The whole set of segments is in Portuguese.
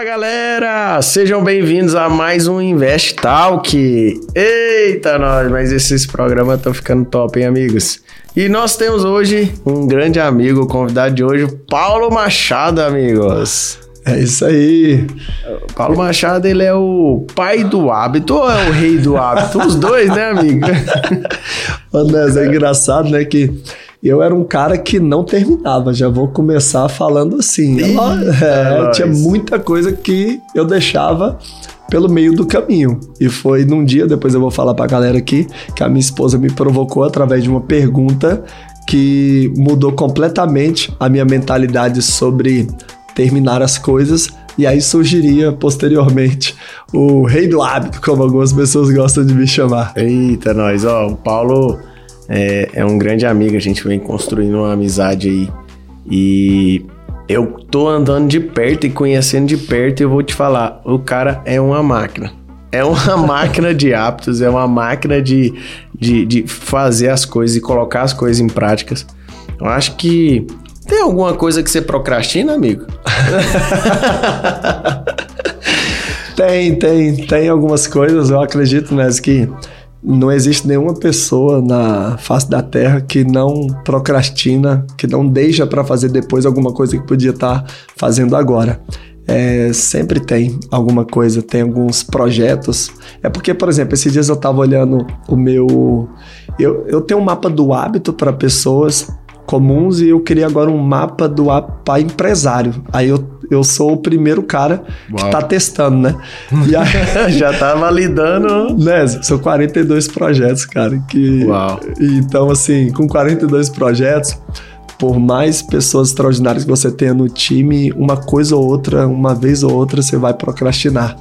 Fala galera, sejam bem-vindos a mais um Invest Talk. Eita nós, mas esses programas estão ficando top, hein, amigos? E nós temos hoje um grande amigo, o convidado de hoje, Paulo Machado, amigos. É isso aí. Paulo Machado, ele é o pai do hábito ou é o rei do hábito? Os dois, né, amigo? Andrés, é engraçado, né, que eu era um cara que não terminava. Já vou começar falando assim. É, é tinha muita coisa que eu deixava pelo meio do caminho. E foi num dia, depois eu vou falar pra galera aqui, que a minha esposa me provocou através de uma pergunta que mudou completamente a minha mentalidade sobre terminar as coisas. E aí surgiria posteriormente o rei do hábito, como algumas pessoas gostam de me chamar. Eita, nós, ó, o Paulo é, é um grande amigo, a gente vem construindo uma amizade aí. E eu tô andando de perto e conhecendo de perto e eu vou te falar, o cara é uma máquina. É uma máquina de hábitos, é uma máquina de, de, de fazer as coisas e colocar as coisas em práticas. Eu acho que tem alguma coisa que você procrastina, amigo? Tem, tem, tem algumas coisas, eu acredito, né, que não existe nenhuma pessoa na face da Terra que não procrastina, que não deixa para fazer depois alguma coisa que podia estar fazendo agora. É, sempre tem alguma coisa, tem alguns projetos. É porque, por exemplo, esses dias eu estava olhando o meu. Eu, eu tenho um mapa do hábito para pessoas comuns e eu queria agora um mapa do hábito para empresário. Aí eu, eu sou o primeiro cara que Uau. tá testando, né? E aí, Já tá validando. né, são 42 projetos, cara, que Uau. então assim, com 42 projetos, por mais pessoas extraordinárias que você tenha no time, uma coisa ou outra, uma vez ou outra você vai procrastinar.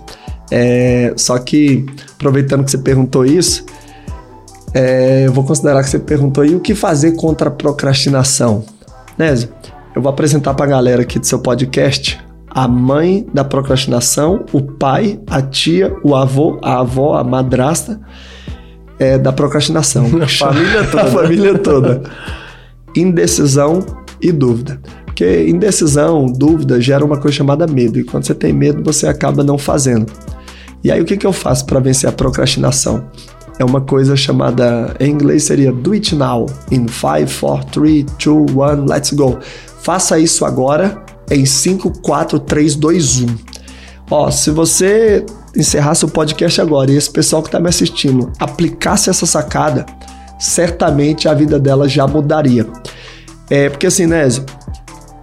É, só que aproveitando que você perguntou isso, é, eu vou considerar que você perguntou aí o que fazer contra a procrastinação. Nézio, eu vou apresentar para a galera aqui do seu podcast a mãe da procrastinação, o pai, a tia, o avô, a avó, a madrasta é, da procrastinação. A família toda. a família toda. Indecisão e dúvida. Porque indecisão, dúvida, gera uma coisa chamada medo. E quando você tem medo, você acaba não fazendo. E aí, o que, que eu faço para vencer a procrastinação? É uma coisa chamada, em inglês seria do it now, in 5, 4, 3, 2, 1, let's go. Faça isso agora em 5, 4, 3, 2, 1. Ó, se você encerrasse o podcast agora e esse pessoal que está me assistindo aplicasse essa sacada, certamente a vida dela já mudaria. É porque assim, Nézio,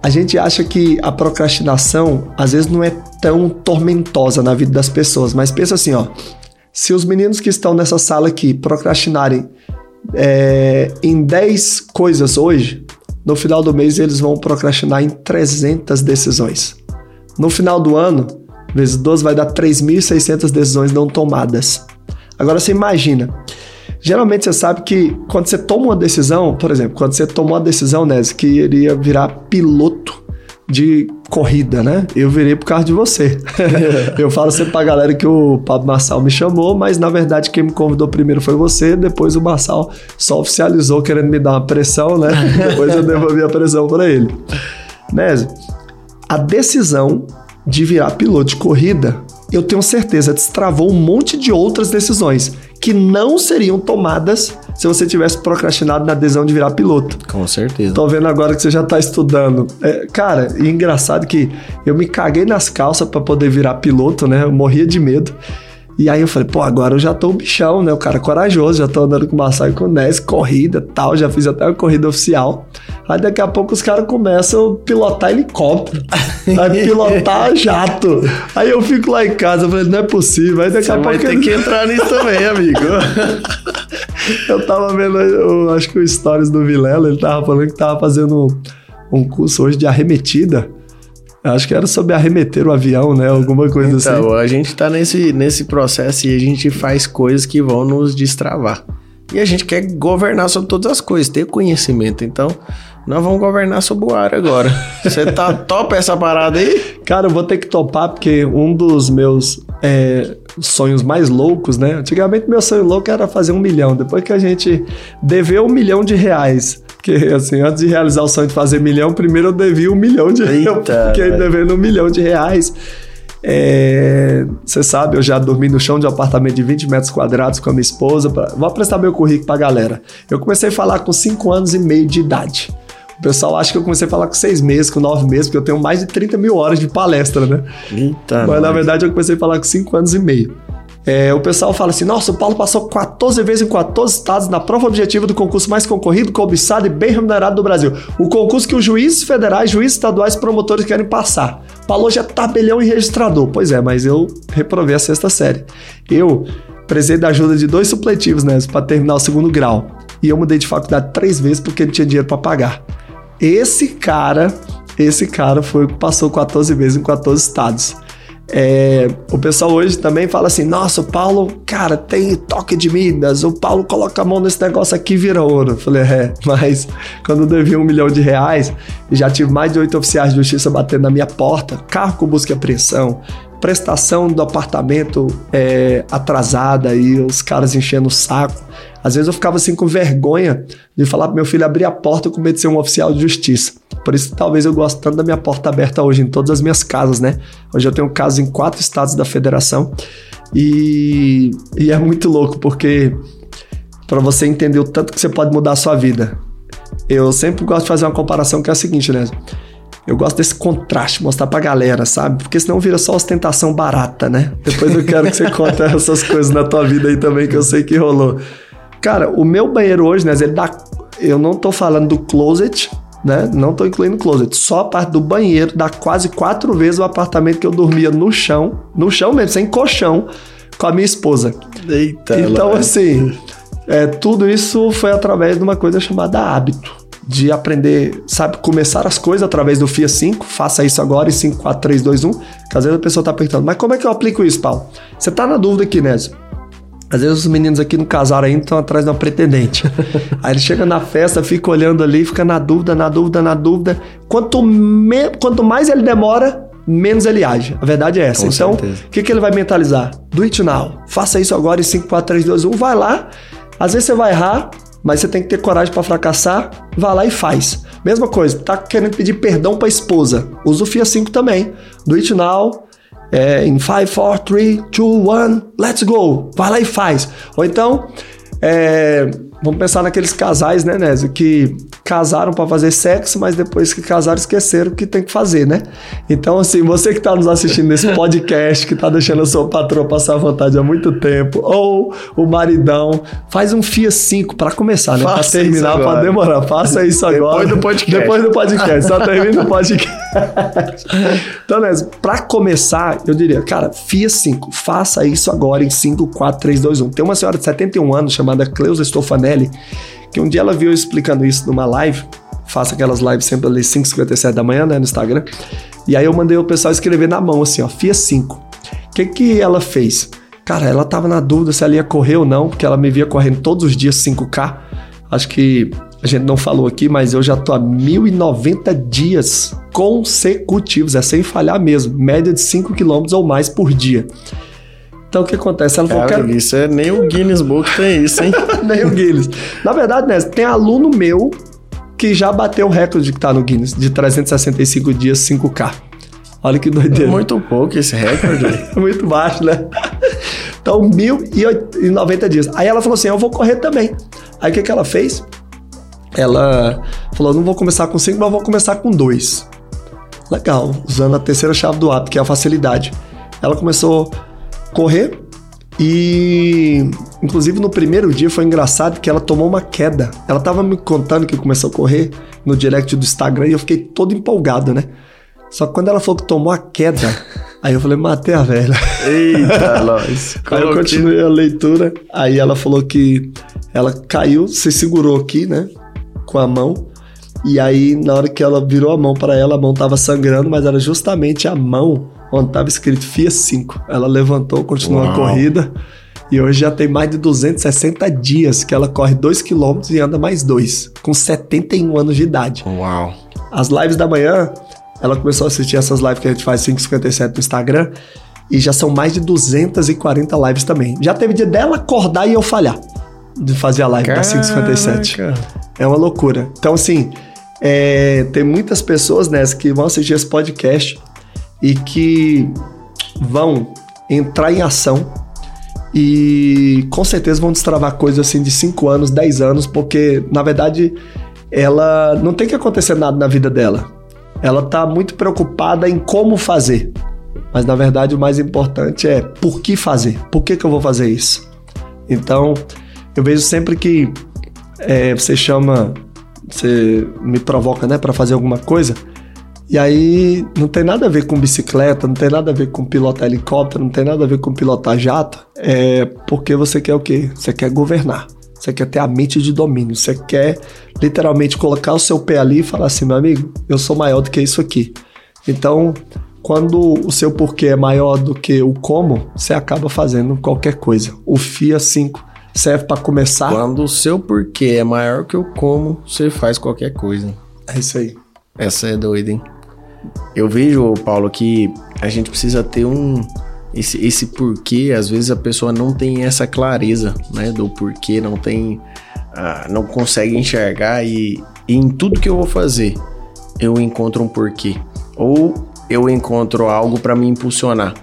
a gente acha que a procrastinação às vezes não é tão tormentosa na vida das pessoas, mas pensa assim, ó. Se os meninos que estão nessa sala aqui procrastinarem é, em 10 coisas hoje, no final do mês eles vão procrastinar em 300 decisões. No final do ano, vezes 12 vai dar 3.600 decisões não tomadas. Agora você imagina, geralmente você sabe que quando você toma uma decisão, por exemplo, quando você tomou a decisão, Nes, que iria virar piloto de corrida, né? Eu virei por causa de você. eu falo sempre pra galera que o Pablo Marçal me chamou, mas na verdade quem me convidou primeiro foi você, depois o Marçal só oficializou querendo me dar uma pressão, né? depois eu devolvi a pressão para ele. Nézio, a decisão de virar piloto de corrida, eu tenho certeza, destravou um monte de outras decisões que não seriam tomadas se você tivesse procrastinado na adesão de virar piloto. Com certeza. Tô vendo agora que você já tá estudando. É, cara, e engraçado que eu me caguei nas calças para poder virar piloto, né? Eu morria de medo. E aí eu falei, pô, agora eu já tô o bichão, né? O cara corajoso, já tô andando com o e com o Nes, corrida tal, já fiz até uma corrida oficial. Aí daqui a pouco os caras começam a pilotar helicóptero, aí pilotar jato. Aí eu fico lá em casa, eu falei, não é possível. Aí daqui Você a vai pouco ter eu- que entrar nisso também, amigo. Eu tava vendo, eu acho que o Stories do Vilela, ele tava falando que tava fazendo um, um curso hoje de arremetida. Acho que era sobre arremeter o avião, né? Alguma coisa assim. Então, a gente tá nesse, nesse processo e a gente faz coisas que vão nos destravar. E a gente quer governar sobre todas as coisas, ter conhecimento. Então, nós vamos governar sobre o ar agora. Você tá top essa parada aí? Cara, eu vou ter que topar porque um dos meus é, sonhos mais loucos, né? Antigamente meu sonho louco era fazer um milhão. Depois que a gente deveu um milhão de reais. Porque, assim, antes de realizar o sonho de fazer milhão, primeiro eu devia um milhão de reais. Fiquei devendo um milhão de reais. É, você sabe, eu já dormi no chão de um apartamento de 20 metros quadrados com a minha esposa. Pra, vou apresentar meu currículo pra galera. Eu comecei a falar com 5 anos e meio de idade. O pessoal acha que eu comecei a falar com 6 meses, com 9 meses, porque eu tenho mais de 30 mil horas de palestra, né? Eita, Mas na verdade eu comecei a falar com 5 anos e meio. É, o pessoal fala assim: nossa, o Paulo passou 14 vezes em 14 estados na prova objetiva do concurso mais concorrido, cobiçado e bem remunerado do Brasil. O concurso que os juízes federais, juízes estaduais e promotores querem passar. Paulo já é tabelião e registrador. Pois é, mas eu reprovei a sexta série. Eu precisei da ajuda de dois supletivos, né, para terminar o segundo grau. E eu mudei de faculdade três vezes porque não tinha dinheiro para pagar. Esse cara, esse cara foi que passou 14 vezes em 14 estados. É, o pessoal hoje também fala assim: nossa, o Paulo, cara, tem toque de Midas, o Paulo coloca a mão nesse negócio aqui e vira ouro. Eu falei, é, mas quando eu devia um milhão de reais, já tive mais de oito oficiais de justiça batendo na minha porta, carro com busca e apreensão, prestação do apartamento é, atrasada e os caras enchendo o saco. Às vezes eu ficava assim com vergonha de falar pro meu filho abrir a porta com medo de ser um oficial de justiça. Por isso talvez eu gosto tanto da minha porta aberta hoje em todas as minhas casas, né? Hoje eu tenho casos em quatro estados da federação e, e é muito louco porque para você entender o tanto que você pode mudar a sua vida. Eu sempre gosto de fazer uma comparação que é a seguinte, né? Eu gosto desse contraste, mostrar pra galera, sabe? Porque senão vira só ostentação barata, né? Depois eu quero que você conte essas coisas na tua vida aí também, que eu sei que rolou. Cara, o meu banheiro hoje, né? Ele dá. Eu não tô falando do closet, né? Não tô incluindo o closet. Só a parte do banheiro dá quase quatro vezes o apartamento que eu dormia no chão, no chão mesmo, sem colchão, com a minha esposa. Eita, Então, assim, é, tudo isso foi através de uma coisa chamada hábito. De aprender, sabe, começar as coisas através do FIA 5, faça isso agora em 5, 4, 3, 2, 1. Que às vezes a pessoa tá perguntando, mas como é que eu aplico isso, Paulo? Você tá na dúvida aqui, Nézio. Às vezes os meninos aqui no casaram ainda estão atrás de uma pretendente. Aí ele chega na festa, fica olhando ali, fica na dúvida, na dúvida, na dúvida. Quanto, me- quanto mais ele demora, menos ele age. A verdade é essa. Com então, o que, que ele vai mentalizar? Do it now. Faça isso agora em 5, 4, 3, 2, 1. Vai lá. Às vezes você vai errar, mas você tem que ter coragem pra fracassar. Vai lá e faz. Mesma coisa, tá querendo pedir perdão pra esposa. Usa o FIA 5 também. Do it now. É, em 5, 4, 3, 2, 1, let's go. Vai lá e faz. Ou então, é, vamos pensar naqueles casais, né, Nézio, que casaram pra fazer sexo, mas depois que casaram esqueceram o que tem que fazer, né? Então, assim, você que tá nos assistindo nesse podcast, que tá deixando a sua patroa passar à vontade há muito tempo, ou o maridão, faz um FIA 5 pra começar, né? Pra Faça terminar, agora. demorar. Faça isso agora. Depois do podcast. Depois do podcast. Só termina o podcast. então, Nézio, pra começar, eu diria, cara, FIA 5, faça isso agora em 5, 4, 3, 2, 1. Tem uma senhora de 71 anos chamada Cleusa Stofanelli, que um dia ela viu eu explicando isso numa live, faço aquelas lives sempre ali 5h57 da manhã, né, no Instagram, e aí eu mandei o pessoal escrever na mão, assim, ó, FIA 5. O que que ela fez? Cara, ela tava na dúvida se ela ia correr ou não, porque ela me via correndo todos os dias 5K. Acho que a gente não falou aqui, mas eu já tô há 1090 dias consecutivos, é sem falhar mesmo, média de 5 km ou mais por dia. Então o que acontece? Ela falou, Cara, quero, isso é nem o Guinness Book tem isso, hein? nem o Guinness. Na verdade, né, tem aluno meu que já bateu o recorde que tá no Guinness, de 365 dias 5K. Olha que doideira. Muito pouco esse recorde. Muito baixo, né? Então, 1090 dias. Aí ela falou assim: eu vou correr também. Aí o que, que ela fez? Ela falou: não vou começar com 5, mas vou começar com 2. Legal, usando a terceira chave do hábito, que é a facilidade. Ela começou a correr e, inclusive, no primeiro dia foi engraçado que ela tomou uma queda. Ela tava me contando que começou a correr no direct do Instagram e eu fiquei todo empolgado, né? Só que quando ela falou que tomou a queda, aí eu falei, matei a velha. Eita, nós. Aí eu continuei a leitura. Aí ela falou que ela caiu, se segurou aqui, né? Com a mão. E aí, na hora que ela virou a mão para ela, a mão tava sangrando, mas era justamente a mão onde tava escrito FIA 5. Ela levantou, continuou a Uau. corrida. E hoje já tem mais de 260 dias que ela corre 2 km e anda mais 2, com 71 anos de idade. Uau. As lives da manhã, ela começou a assistir essas lives que a gente faz 5h57 no Instagram. E já são mais de 240 lives também. Já teve dia dela acordar e eu falhar de fazer a live da 5h57. É uma loucura. Então, assim, é, tem muitas pessoas nessa que vão assistir esse podcast e que vão entrar em ação e com certeza vão destravar coisas assim de 5 anos, 10 anos, porque na verdade ela não tem que acontecer nada na vida dela. Ela tá muito preocupada em como fazer. Mas na verdade o mais importante é por que fazer? Por que, que eu vou fazer isso? Então, eu vejo sempre que é, você chama, você me provoca, né, para fazer alguma coisa, e aí não tem nada a ver com bicicleta, não tem nada a ver com pilotar helicóptero, não tem nada a ver com pilotar jato, é porque você quer o quê? Você quer governar. Você quer ter a mente de domínio. Você quer literalmente colocar o seu pé ali e falar assim, meu amigo, eu sou maior do que isso aqui. Então, quando o seu porquê é maior do que o como, você acaba fazendo qualquer coisa. O FIA 5 serve para começar. Quando o seu porquê é maior que o como, você faz qualquer coisa. É isso aí. Essa é doida, hein? Eu vejo, Paulo, que a gente precisa ter um. Esse, esse porquê, às vezes a pessoa não tem essa clareza, né? Do porquê, não tem. Uh, não consegue enxergar e, e em tudo que eu vou fazer, eu encontro um porquê. Ou eu encontro algo para me impulsionar.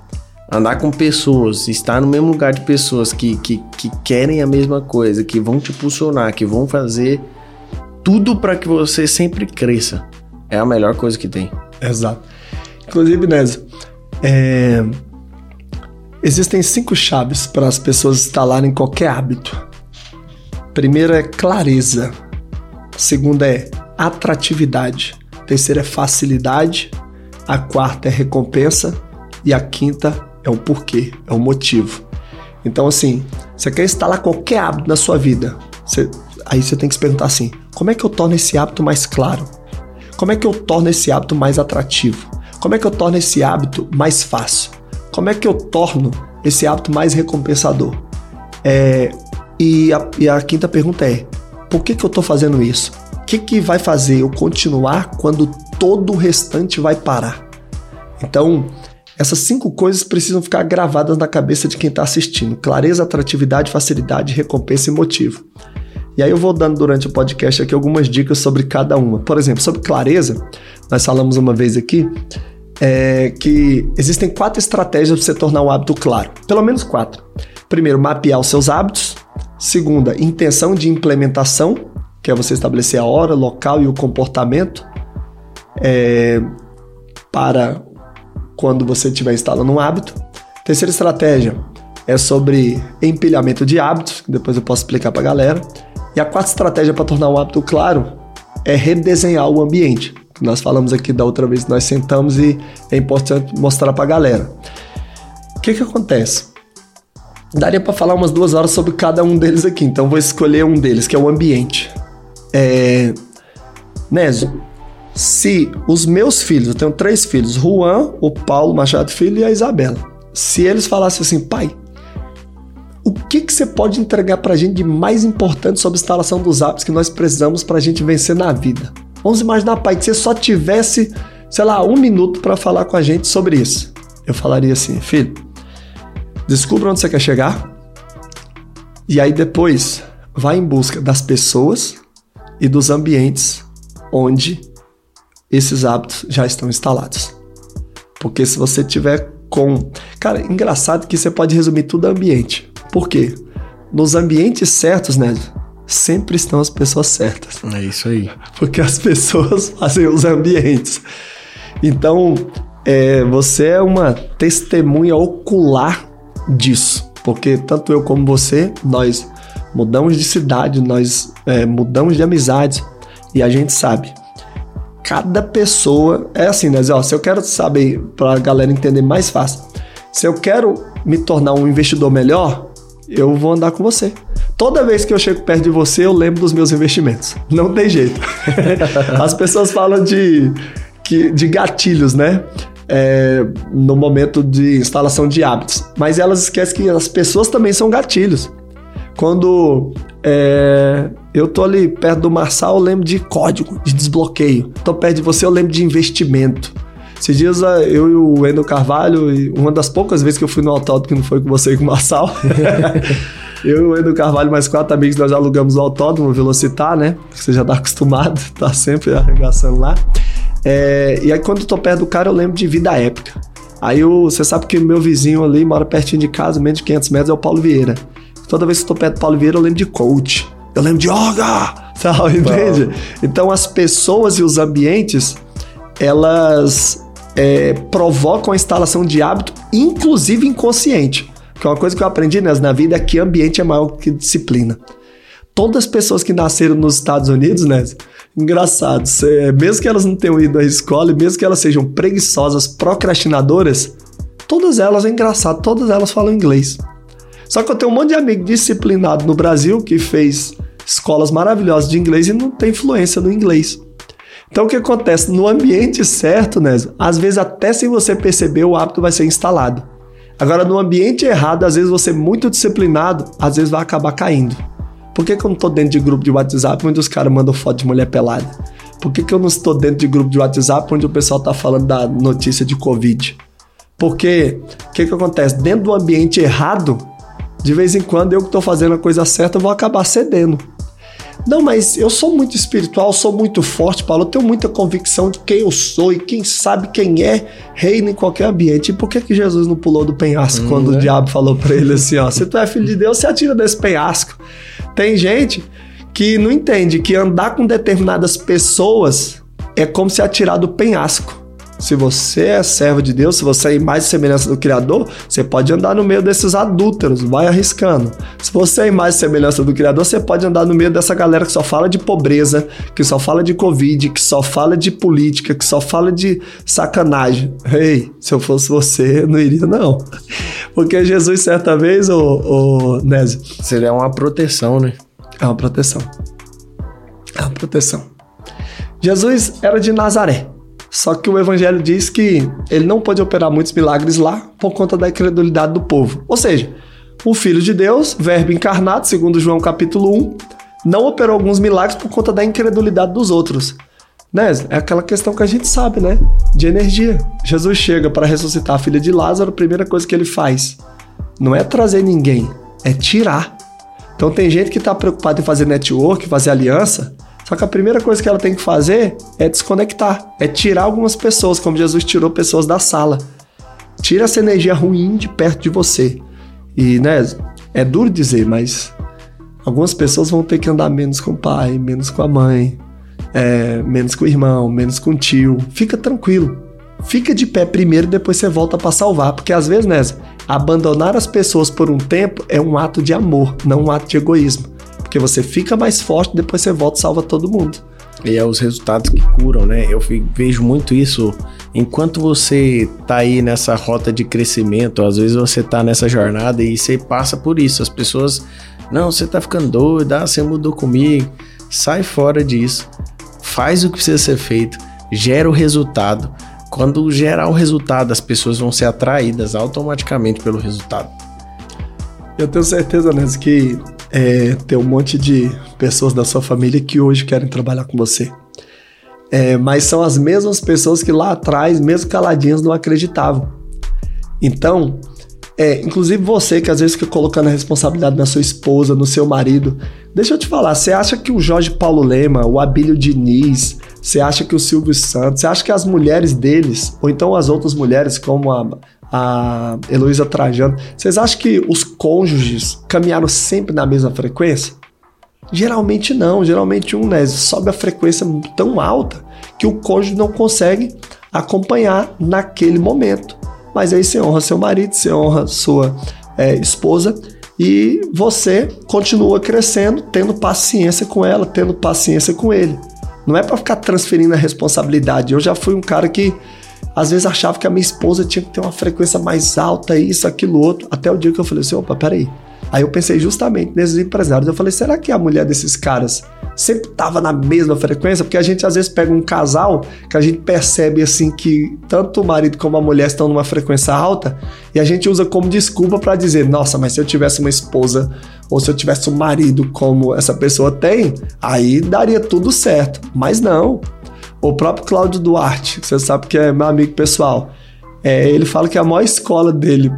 Andar com pessoas, estar no mesmo lugar de pessoas que, que, que querem a mesma coisa, que vão te impulsionar, que vão fazer tudo para que você sempre cresça. É a melhor coisa que tem. Exato. Inclusive, Nézio, é... existem cinco chaves para as pessoas instalarem qualquer hábito. Primeira é clareza. Segunda é atratividade. Terceira é facilidade. A quarta é recompensa. E a quinta é o porquê, é o motivo. Então, assim, você quer instalar qualquer hábito na sua vida. Você... aí você tem que se perguntar assim: como é que eu torno esse hábito mais claro? Como é que eu torno esse hábito mais atrativo? Como é que eu torno esse hábito mais fácil? Como é que eu torno esse hábito mais recompensador? É, e, a, e, a, quinta pergunta é: por que, que eu estou fazendo isso? O que, que vai fazer eu continuar quando todo o restante vai parar? Então, essas cinco coisas precisam ficar gravadas na cabeça de quem está assistindo: clareza, atratividade, facilidade, recompensa e motivo. E aí eu vou dando durante o podcast aqui algumas dicas sobre cada uma. Por exemplo, sobre clareza, nós falamos uma vez aqui é, que existem quatro estratégias para você tornar um hábito claro. Pelo menos quatro. Primeiro, mapear os seus hábitos. Segunda, intenção de implementação, que é você estabelecer a hora, local e o comportamento é, para quando você estiver instalando um hábito. Terceira estratégia é sobre empilhamento de hábitos, que depois eu posso explicar para a galera. E a quarta estratégia para tornar um hábito claro é redesenhar o ambiente. Nós falamos aqui da outra vez que nós sentamos e é importante mostrar para a galera. O que, que acontece? Daria para falar umas duas horas sobre cada um deles aqui, então vou escolher um deles, que é o ambiente. É... Nézio, se os meus filhos, eu tenho três filhos, Juan, o Paulo Machado Filho e a Isabela, se eles falassem assim, pai, o que, que você pode entregar para a gente de mais importante sobre a instalação dos hábitos que nós precisamos para a gente vencer na vida? Vamos imaginar, pai, que você só tivesse, sei lá, um minuto para falar com a gente sobre isso. Eu falaria assim, filho, descubra onde você quer chegar e aí depois vá em busca das pessoas e dos ambientes onde esses hábitos já estão instalados. Porque se você tiver com. Cara, engraçado que você pode resumir tudo a ambiente. Por quê? Nos ambientes certos, né? Sempre estão as pessoas certas. É isso aí. Porque as pessoas fazem os ambientes. Então, é, você é uma testemunha ocular disso. Porque tanto eu como você, nós mudamos de cidade, nós é, mudamos de amizades. E a gente sabe cada pessoa é assim, né? Ó, se eu quero saber para a galera entender mais fácil, se eu quero me tornar um investidor melhor, eu vou andar com você. Toda vez que eu chego perto de você, eu lembro dos meus investimentos. Não tem jeito. As pessoas falam de, de gatilhos, né? É, no momento de instalação de hábitos. Mas elas esquecem que as pessoas também são gatilhos. Quando é, eu tô ali perto do Marçal, eu lembro de código, de desbloqueio. Tô perto de você, eu lembro de investimento. Esses dias eu e o Wendel Carvalho, uma das poucas vezes que eu fui no autódromo que não foi com você e com o Marçal. eu e o Wendel Carvalho, mais quatro amigos, nós alugamos o autódromo, o Velocitar, né? Você já tá acostumado, tá sempre arregaçando lá. É, e aí quando eu tô perto do cara, eu lembro de vida épica. Aí você sabe que o meu vizinho ali mora pertinho de casa, menos de 500 metros, é o Paulo Vieira. Toda vez que eu tô perto do Paulo Vieira, eu lembro de coach. Eu lembro de yoga, sabe? Entende? Então as pessoas e os ambientes, elas é, provocam a instalação de hábito, inclusive inconsciente. Que é uma coisa que eu aprendi né, na vida é que ambiente é maior que disciplina. Todas as pessoas que nasceram nos Estados Unidos, né? Engraçado, cê, mesmo que elas não tenham ido à escola e mesmo que elas sejam preguiçosas, procrastinadoras, todas elas, é engraçado, todas elas falam inglês. Só que eu tenho um monte de amigo disciplinado no Brasil que fez escolas maravilhosas de inglês e não tem influência no inglês. Então o que acontece? No ambiente certo, né? Às vezes até sem você perceber o hábito vai ser instalado. Agora no ambiente errado, às vezes você muito disciplinado, às vezes vai acabar caindo. Por que, que eu não estou dentro de grupo de WhatsApp onde os caras mandam foto de mulher pelada? Por que, que eu não estou dentro de grupo de WhatsApp onde o pessoal está falando da notícia de Covid? Porque o que, que acontece? Dentro do ambiente errado, de vez em quando eu que estou fazendo a coisa certa vou acabar cedendo. Não, mas eu sou muito espiritual, sou muito forte, Paulo. Eu tenho muita convicção de quem eu sou e quem sabe quem é reina em qualquer ambiente. E por que, que Jesus não pulou do penhasco hum, quando né? o diabo falou para ele assim: ó, se tu é filho de Deus, você atira desse penhasco? Tem gente que não entende que andar com determinadas pessoas é como se atirar do penhasco. Se você é servo de Deus, se você é mais semelhança do Criador, você pode andar no meio desses adúlteros, vai arriscando. Se você é mais semelhança do Criador, você pode andar no meio dessa galera que só fala de pobreza, que só fala de Covid, que só fala de política, que só fala de sacanagem. Ei, se eu fosse você, eu não iria não. Porque Jesus, certa vez, o, o Nézio... Seria uma proteção, né? É uma proteção. É uma proteção. Jesus era de Nazaré. Só que o evangelho diz que ele não pode operar muitos milagres lá por conta da incredulidade do povo. Ou seja, o Filho de Deus, verbo encarnado, segundo João capítulo 1, não operou alguns milagres por conta da incredulidade dos outros. Né? É aquela questão que a gente sabe, né? De energia. Jesus chega para ressuscitar a filha de Lázaro, a primeira coisa que ele faz não é trazer ninguém, é tirar. Então tem gente que está preocupada em fazer network, fazer aliança, só que a primeira coisa que ela tem que fazer é desconectar, é tirar algumas pessoas, como Jesus tirou pessoas da sala. Tira essa energia ruim de perto de você. E, né, é duro dizer, mas algumas pessoas vão ter que andar menos com o pai, menos com a mãe, é, menos com o irmão, menos com o tio. Fica tranquilo. Fica de pé primeiro, depois você volta para salvar. Porque às vezes, né, abandonar as pessoas por um tempo é um ato de amor, não um ato de egoísmo. Porque você fica mais forte, depois você volta e salva todo mundo. E é os resultados que curam, né? Eu vejo muito isso. Enquanto você tá aí nessa rota de crescimento, às vezes você tá nessa jornada e você passa por isso. As pessoas, não, você tá ficando doido, ah, você mudou comigo. Sai fora disso. Faz o que precisa ser feito. Gera o resultado. Quando gerar o resultado, as pessoas vão ser atraídas automaticamente pelo resultado. Eu tenho certeza, Nes, que é, tem um monte de pessoas da sua família que hoje querem trabalhar com você. É, mas são as mesmas pessoas que lá atrás, mesmo caladinhas, não acreditavam. Então, é, inclusive você que às vezes fica colocando a responsabilidade na sua esposa, no seu marido. Deixa eu te falar, você acha que o Jorge Paulo Lema, o Abílio Diniz, você acha que o Silvio Santos, você acha que as mulheres deles, ou então as outras mulheres, como a, a Heloísa Trajano, vocês acham que os cônjuges caminharam sempre na mesma frequência? Geralmente não, geralmente um né, sobe a frequência tão alta que o cônjuge não consegue acompanhar naquele momento. Mas aí você honra seu marido, você honra sua é, esposa e você continua crescendo, tendo paciência com ela, tendo paciência com ele. Não é para ficar transferindo a responsabilidade. Eu já fui um cara que às vezes achava que a minha esposa tinha que ter uma frequência mais alta, isso, aquilo, outro. Até o dia que eu falei assim: opa, peraí. Aí eu pensei justamente nesses empresários. Eu falei: será que a mulher desses caras sempre estava na mesma frequência? Porque a gente às vezes pega um casal que a gente percebe assim que tanto o marido como a mulher estão numa frequência alta e a gente usa como desculpa para dizer: nossa, mas se eu tivesse uma esposa ou se eu tivesse um marido como essa pessoa tem, aí daria tudo certo. Mas não. O próprio Cláudio Duarte, que você sabe que é meu amigo pessoal, é, ele fala que a maior escola dele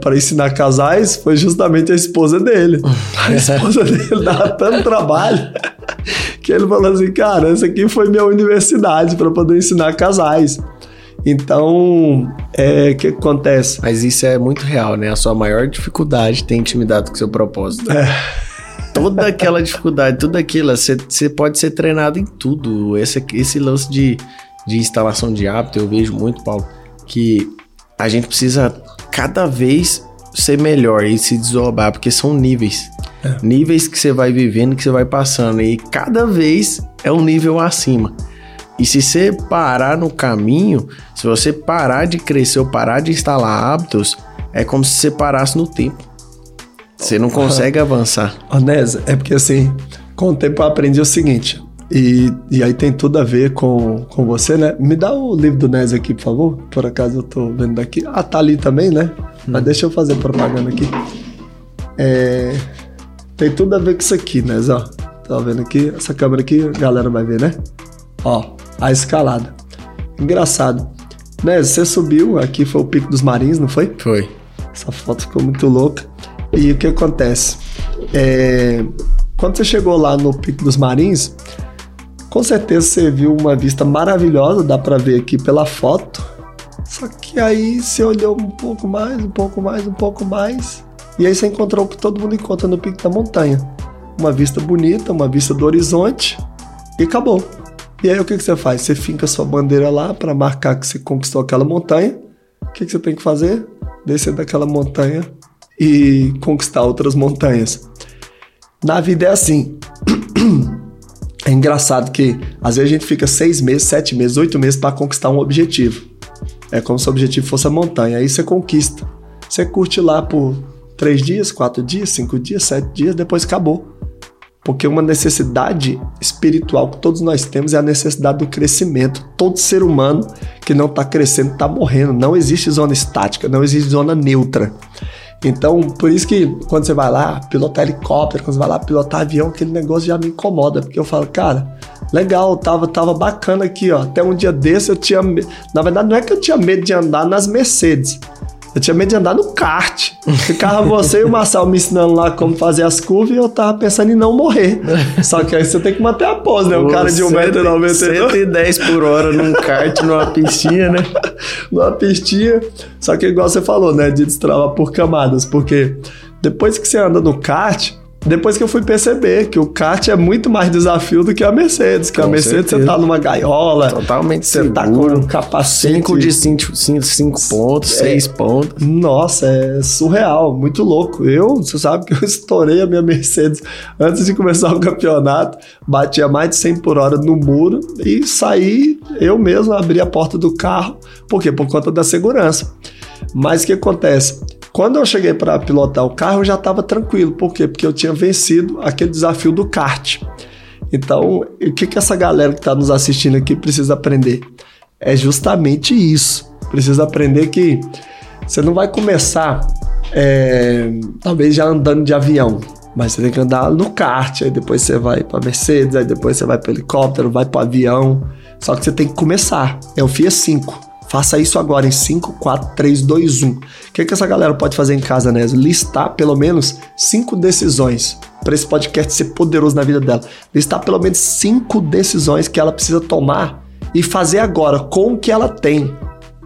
para ensinar casais foi justamente a esposa dele. A esposa dele dava tanto trabalho que ele falou assim: cara, essa aqui foi minha universidade para poder ensinar casais. Então, é, o que acontece? Mas isso é muito real, né? A sua maior dificuldade tem intimidade com o seu propósito. É. Toda aquela dificuldade, tudo aquilo, você pode ser treinado em tudo. Esse, esse lance de, de instalação de hábito, eu vejo muito, Paulo, que a gente precisa cada vez ser melhor e se desdobrar, porque são níveis. É. Níveis que você vai vivendo, que você vai passando. E cada vez é um nível acima. E se você parar no caminho, se você parar de crescer ou parar de instalar hábitos, é como se você parasse no tempo. Você não consegue avançar. Onésio, é porque assim, com o tempo eu aprendi o seguinte, e, e aí tem tudo a ver com, com você, né? Me dá o livro do Nésio aqui, por favor. Por acaso eu tô vendo daqui. Ah, tá ali também, né? Hum. Mas deixa eu fazer propaganda aqui. É, tem tudo a ver com isso aqui, Nésio, ó. Tá vendo aqui? Essa câmera aqui, a galera vai ver, né? Ó, a escalada. Engraçado. Né, você subiu, aqui foi o Pico dos Marins, não foi? Foi. Essa foto ficou muito louca. E o que acontece? É, quando você chegou lá no Pico dos Marins, com certeza você viu uma vista maravilhosa, dá para ver aqui pela foto. Só que aí você olhou um pouco mais, um pouco mais, um pouco mais, e aí você encontrou o que todo mundo encontra no pico da montanha. Uma vista bonita, uma vista do horizonte, e acabou. E aí o que, que você faz? Você finca sua bandeira lá para marcar que você conquistou aquela montanha. O que, que você tem que fazer? Descer daquela montanha e conquistar outras montanhas. Na vida é assim. É engraçado que às vezes a gente fica seis meses, sete meses, oito meses para conquistar um objetivo. É como se o objetivo fosse a montanha. Aí você conquista. Você curte lá por três dias, quatro dias, cinco dias, sete dias, depois acabou. Porque uma necessidade espiritual que todos nós temos é a necessidade do crescimento. Todo ser humano que não está crescendo está morrendo. Não existe zona estática, não existe zona neutra. Então, por isso que quando você vai lá pilotar helicóptero, quando você vai lá pilotar avião, aquele negócio já me incomoda, porque eu falo, cara, legal, tava, tava bacana aqui, ó. Até um dia desse eu tinha. Na verdade, não é que eu tinha medo de andar nas Mercedes. Eu tinha medo de andar no kart. Ficava você e o Marcel me ensinando lá como fazer as curvas e eu tava pensando em não morrer. Só que aí você tem que manter a pose, né? O cara de 1,92m. 110 por hora num kart, numa pistinha, né? numa pistinha. Só que igual você falou, né? De destravar por camadas. Porque depois que você anda no kart, depois que eu fui perceber que o kart é muito mais desafio do que a Mercedes. Que com a Mercedes certeza. você tá numa gaiola. Totalmente Você seguro. tá com um capacete. 5 de 5 pontos, 6 é, pontos. Nossa, é surreal, muito louco. Eu, você sabe que eu estourei a minha Mercedes antes de começar o campeonato. Batia mais de 100 por hora no muro e saí, eu mesmo abri a porta do carro. Por quê? Por conta da segurança. Mas o que acontece? Quando eu cheguei para pilotar o carro, eu já estava tranquilo. Por quê? Porque eu tinha vencido aquele desafio do kart. Então, o que, que essa galera que está nos assistindo aqui precisa aprender? É justamente isso. Precisa aprender que você não vai começar, é, talvez já andando de avião, mas você tem que andar no kart, aí depois você vai para Mercedes, aí depois você vai para helicóptero, vai para avião. Só que você tem que começar. É o FIA 5. Faça isso agora em 5, 4, 3, 2, 1. O que, que essa galera pode fazer em casa, né? Listar pelo menos cinco decisões para esse podcast ser poderoso na vida dela. Listar pelo menos cinco decisões que ela precisa tomar e fazer agora com o que ela tem,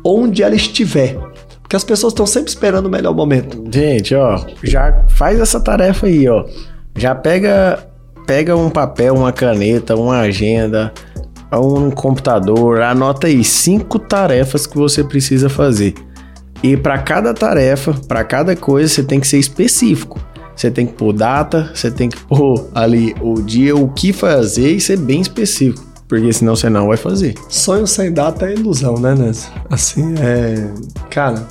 onde ela estiver. Porque as pessoas estão sempre esperando o melhor momento. Gente, ó, já faz essa tarefa aí, ó. Já pega, pega um papel, uma caneta, uma agenda um computador, anota aí cinco tarefas que você precisa fazer. E para cada tarefa, para cada coisa, você tem que ser específico. Você tem que pôr data, você tem que pôr ali o dia, o que fazer e ser bem específico. Porque senão você não vai fazer. Sonho sem data é ilusão, né, Ness? Assim, é. Cara,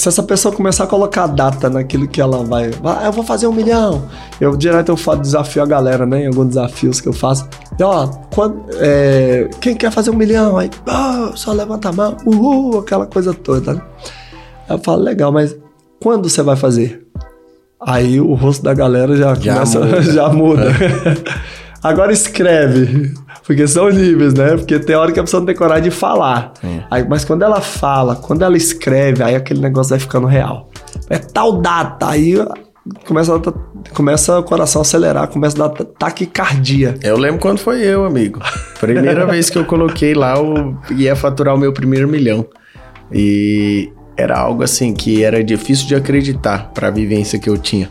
se essa pessoa começar a colocar data naquilo que ela vai, ah, eu vou fazer um milhão. Eu direto eu falo, desafio a galera, né? Em alguns desafios que eu faço. E, ó, quando, é, quem quer fazer um milhão? Aí, oh, só levanta a mão, uhul, aquela coisa toda. Né? Aí eu falo, legal, mas quando você vai fazer? Aí o rosto da galera já, já começa, muda. já muda. É. Agora escreve. Porque são níveis, né? Porque tem hora que a pessoa não tem coragem de falar. Aí, mas quando ela fala, quando ela escreve, aí aquele negócio vai ficando real. É tal data, aí começa, começa o coração a acelerar, começa a dar taquicardia. Eu lembro quando foi eu, amigo. Primeira vez que eu coloquei lá, eu ia faturar o meu primeiro milhão. E era algo assim que era difícil de acreditar para a vivência que eu tinha.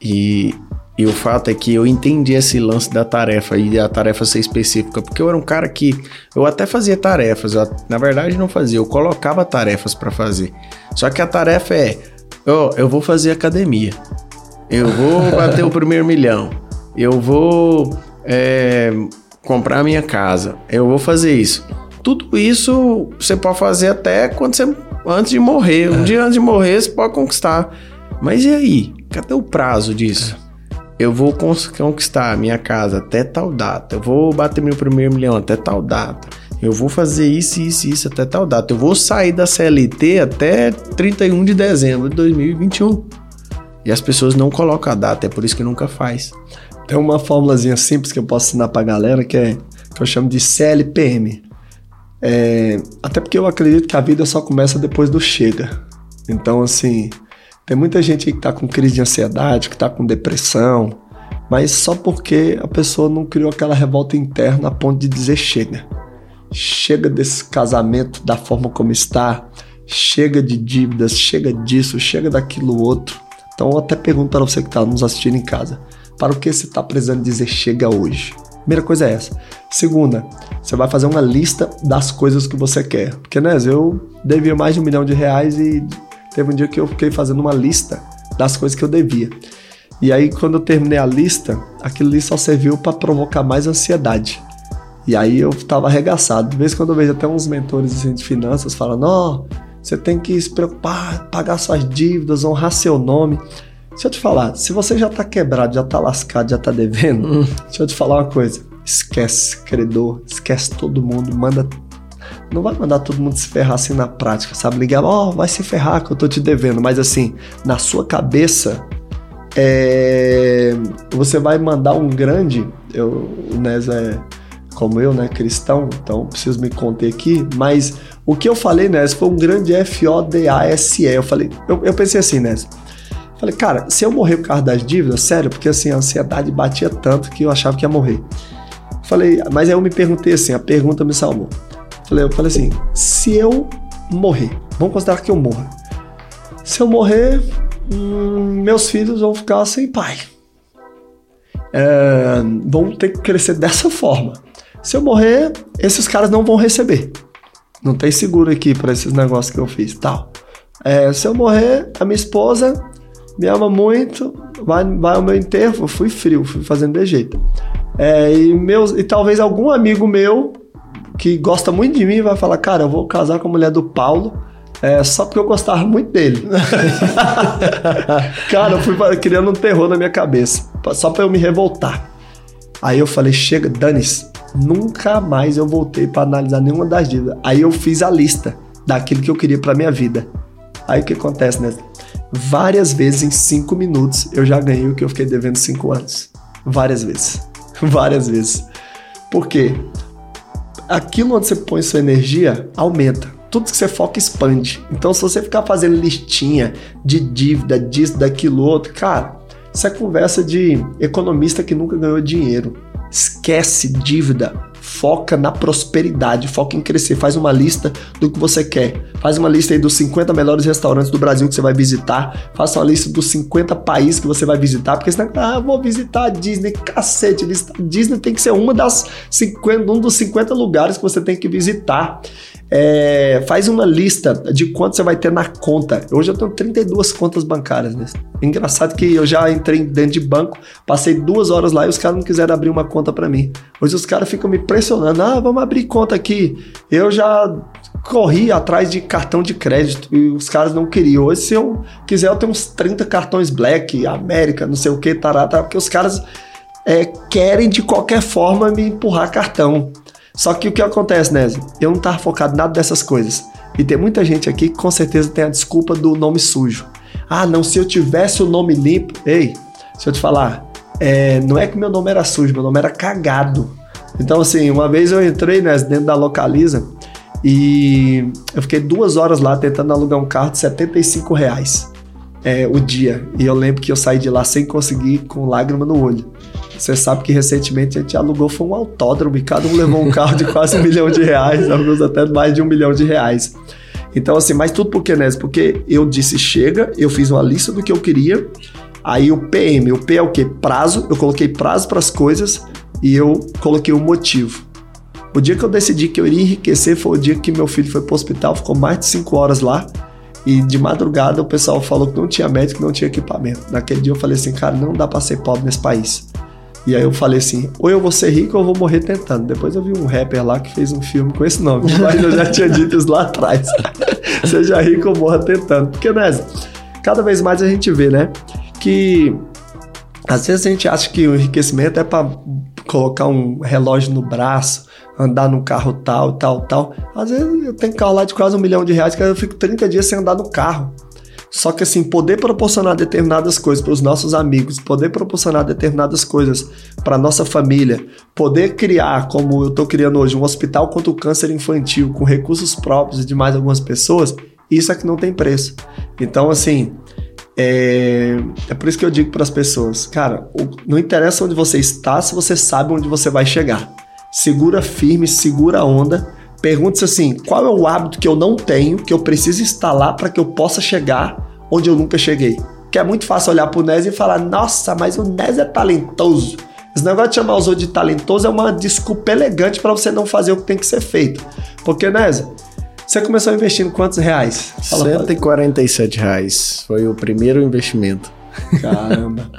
E, e o fato é que eu entendi esse lance da tarefa e a tarefa ser específica, porque eu era um cara que eu até fazia tarefas, eu, na verdade não fazia, eu colocava tarefas para fazer. Só que a tarefa é, oh, eu vou fazer academia, eu vou bater o primeiro milhão, eu vou é, comprar minha casa, eu vou fazer isso. Tudo isso você pode fazer até quando você antes de morrer. Um é. dia antes de morrer você pode conquistar. Mas e aí? Cadê o prazo disso? Eu vou conquistar a minha casa até tal data. Eu vou bater meu primeiro milhão até tal data. Eu vou fazer isso, isso, isso até tal data. Eu vou sair da CLT até 31 de dezembro de 2021. E as pessoas não colocam a data, é por isso que nunca faz. Tem uma fórmulazinha simples que eu posso ensinar pra galera que é que eu chamo de CLPM. É, até porque eu acredito que a vida só começa depois do chega. Então, assim, tem muita gente que tá com crise de ansiedade, que tá com depressão, mas só porque a pessoa não criou aquela revolta interna a ponto de dizer chega. Chega desse casamento da forma como está, chega de dívidas, chega disso, chega daquilo outro. Então, eu até pergunto para você que está nos assistindo em casa: para o que você está precisando dizer chega hoje? Primeira coisa é essa. Segunda, você vai fazer uma lista das coisas que você quer. Porque, né, eu devia mais de um milhão de reais e teve um dia que eu fiquei fazendo uma lista das coisas que eu devia. E aí, quando eu terminei a lista, aquilo ali só serviu para provocar mais ansiedade. E aí eu tava arregaçado. De vez em quando eu vejo até uns mentores assim, de finanças falando: Ó, oh, você tem que se preocupar, pagar suas dívidas, honrar seu nome. Deixa eu te falar, se você já tá quebrado, já tá lascado, já tá devendo, hum. deixa eu te falar uma coisa. Esquece credor, esquece todo mundo, manda. Não vai mandar todo mundo se ferrar assim na prática, sabe? Ligar, ó, oh, vai se ferrar que eu tô te devendo. Mas assim, na sua cabeça, é... você vai mandar um grande. Eu, o Nes é como eu, né, cristão, então preciso me conter aqui, mas o que eu falei, Nes, foi um grande F-O-D-A-S-E. Eu falei, eu, eu pensei assim, Nes, Falei, cara, se eu morrer por causa das dívidas, sério, porque assim, a ansiedade batia tanto que eu achava que ia morrer. Falei, mas aí eu me perguntei assim, a pergunta me salvou. Eu falei assim, se eu morrer, vamos considerar que eu morra. Se eu morrer, hum, meus filhos vão ficar sem pai. É, vão ter que crescer dessa forma. Se eu morrer, esses caras não vão receber. Não tem seguro aqui para esses negócios que eu fiz, tal. É, se eu morrer, a minha esposa me ama muito, vai, vai ao meu enterro, eu fui frio, fui fazendo de jeito. É, e, meus, e talvez algum amigo meu que gosta muito de mim vai falar, cara, eu vou casar com a mulher do Paulo, é, só porque eu gostava muito dele. cara, eu fui criando um terror na minha cabeça, só para eu me revoltar. Aí eu falei, chega, Danis, nunca mais eu voltei para analisar nenhuma das dívidas. Aí eu fiz a lista daquilo que eu queria para minha vida. Aí o que acontece, né? Várias vezes em cinco minutos eu já ganhei o que eu fiquei devendo cinco anos. Várias vezes. Várias vezes. Por quê? Aquilo onde você põe sua energia aumenta. Tudo que você foca expande. Então, se você ficar fazendo listinha de dívida, disso, daquilo, outro, cara, isso é conversa de economista que nunca ganhou dinheiro. Esquece dívida foca na prosperidade, foca em crescer, faz uma lista do que você quer. Faz uma lista aí dos 50 melhores restaurantes do Brasil que você vai visitar, faça uma lista dos 50 países que você vai visitar, porque senão, ah, vou visitar a Disney, cacete, Disney tem que ser uma das 50, um dos 50 lugares que você tem que visitar. É, faz uma lista de quanto você vai ter na conta. Hoje eu tenho 32 contas bancárias. Né? Engraçado que eu já entrei dentro de banco, passei duas horas lá e os caras não quiseram abrir uma conta para mim. Hoje os caras ficam me pressionando. Ah, vamos abrir conta aqui. Eu já corri atrás de cartão de crédito e os caras não queriam. Hoje, se eu quiser, eu tenho uns 30 cartões Black, América, não sei o que, tará, porque os caras é, querem de qualquer forma me empurrar cartão. Só que o que acontece, Nézio? Eu não tava focado em nada dessas coisas. E tem muita gente aqui que com certeza tem a desculpa do nome sujo. Ah, não, se eu tivesse o nome limpo. Ei, deixa eu te falar. É, não é que meu nome era sujo, meu nome era cagado. Então, assim, uma vez eu entrei né, dentro da Localiza e eu fiquei duas horas lá tentando alugar um carro de 75 reais é, o dia. E eu lembro que eu saí de lá sem conseguir, com lágrima no olho. Você sabe que recentemente a gente alugou foi um autódromo e cada um levou um carro de quase um milhão de reais, alguns até mais de um milhão de reais. Então, assim, mas tudo por que, Nes? Porque eu disse chega, eu fiz uma lista do que eu queria, aí o PM, o P é o quê? Prazo, eu coloquei prazo para as coisas e eu coloquei o um motivo. O dia que eu decidi que eu iria enriquecer foi o dia que meu filho foi para o hospital, ficou mais de 5 horas lá. E de madrugada o pessoal falou que não tinha médico, não tinha equipamento. Naquele dia eu falei assim, cara, não dá para ser pobre nesse país. E aí eu falei assim, ou eu vou ser rico ou eu vou morrer tentando. Depois eu vi um rapper lá que fez um filme com esse nome, mas eu já tinha dito isso lá atrás. Seja rico ou morra tentando. Porque, né, cada vez mais a gente vê, né, que às vezes a gente acha que o enriquecimento é para colocar um relógio no braço, andar num carro tal, tal, tal. Às vezes eu tenho carro lá de quase um milhão de reais que eu fico 30 dias sem andar no carro. Só que assim, poder proporcionar determinadas coisas para os nossos amigos, poder proporcionar determinadas coisas para nossa família, poder criar, como eu estou criando hoje, um hospital contra o câncer infantil com recursos próprios e de mais algumas pessoas, isso é que não tem preço. Então, assim, é, é por isso que eu digo para as pessoas, cara, não interessa onde você está se você sabe onde você vai chegar. Segura firme, segura a onda. Pergunte-se assim: qual é o hábito que eu não tenho, que eu preciso instalar para que eu possa chegar onde eu nunca cheguei? Que é muito fácil olhar para o Nes e falar: nossa, mas o Nes é talentoso. Esse negócio de chamar os outros de talentoso é uma desculpa elegante para você não fazer o que tem que ser feito. Porque, Nes, você começou investindo quantos reais? Fala, 147 reais. Foi o primeiro investimento. Caramba.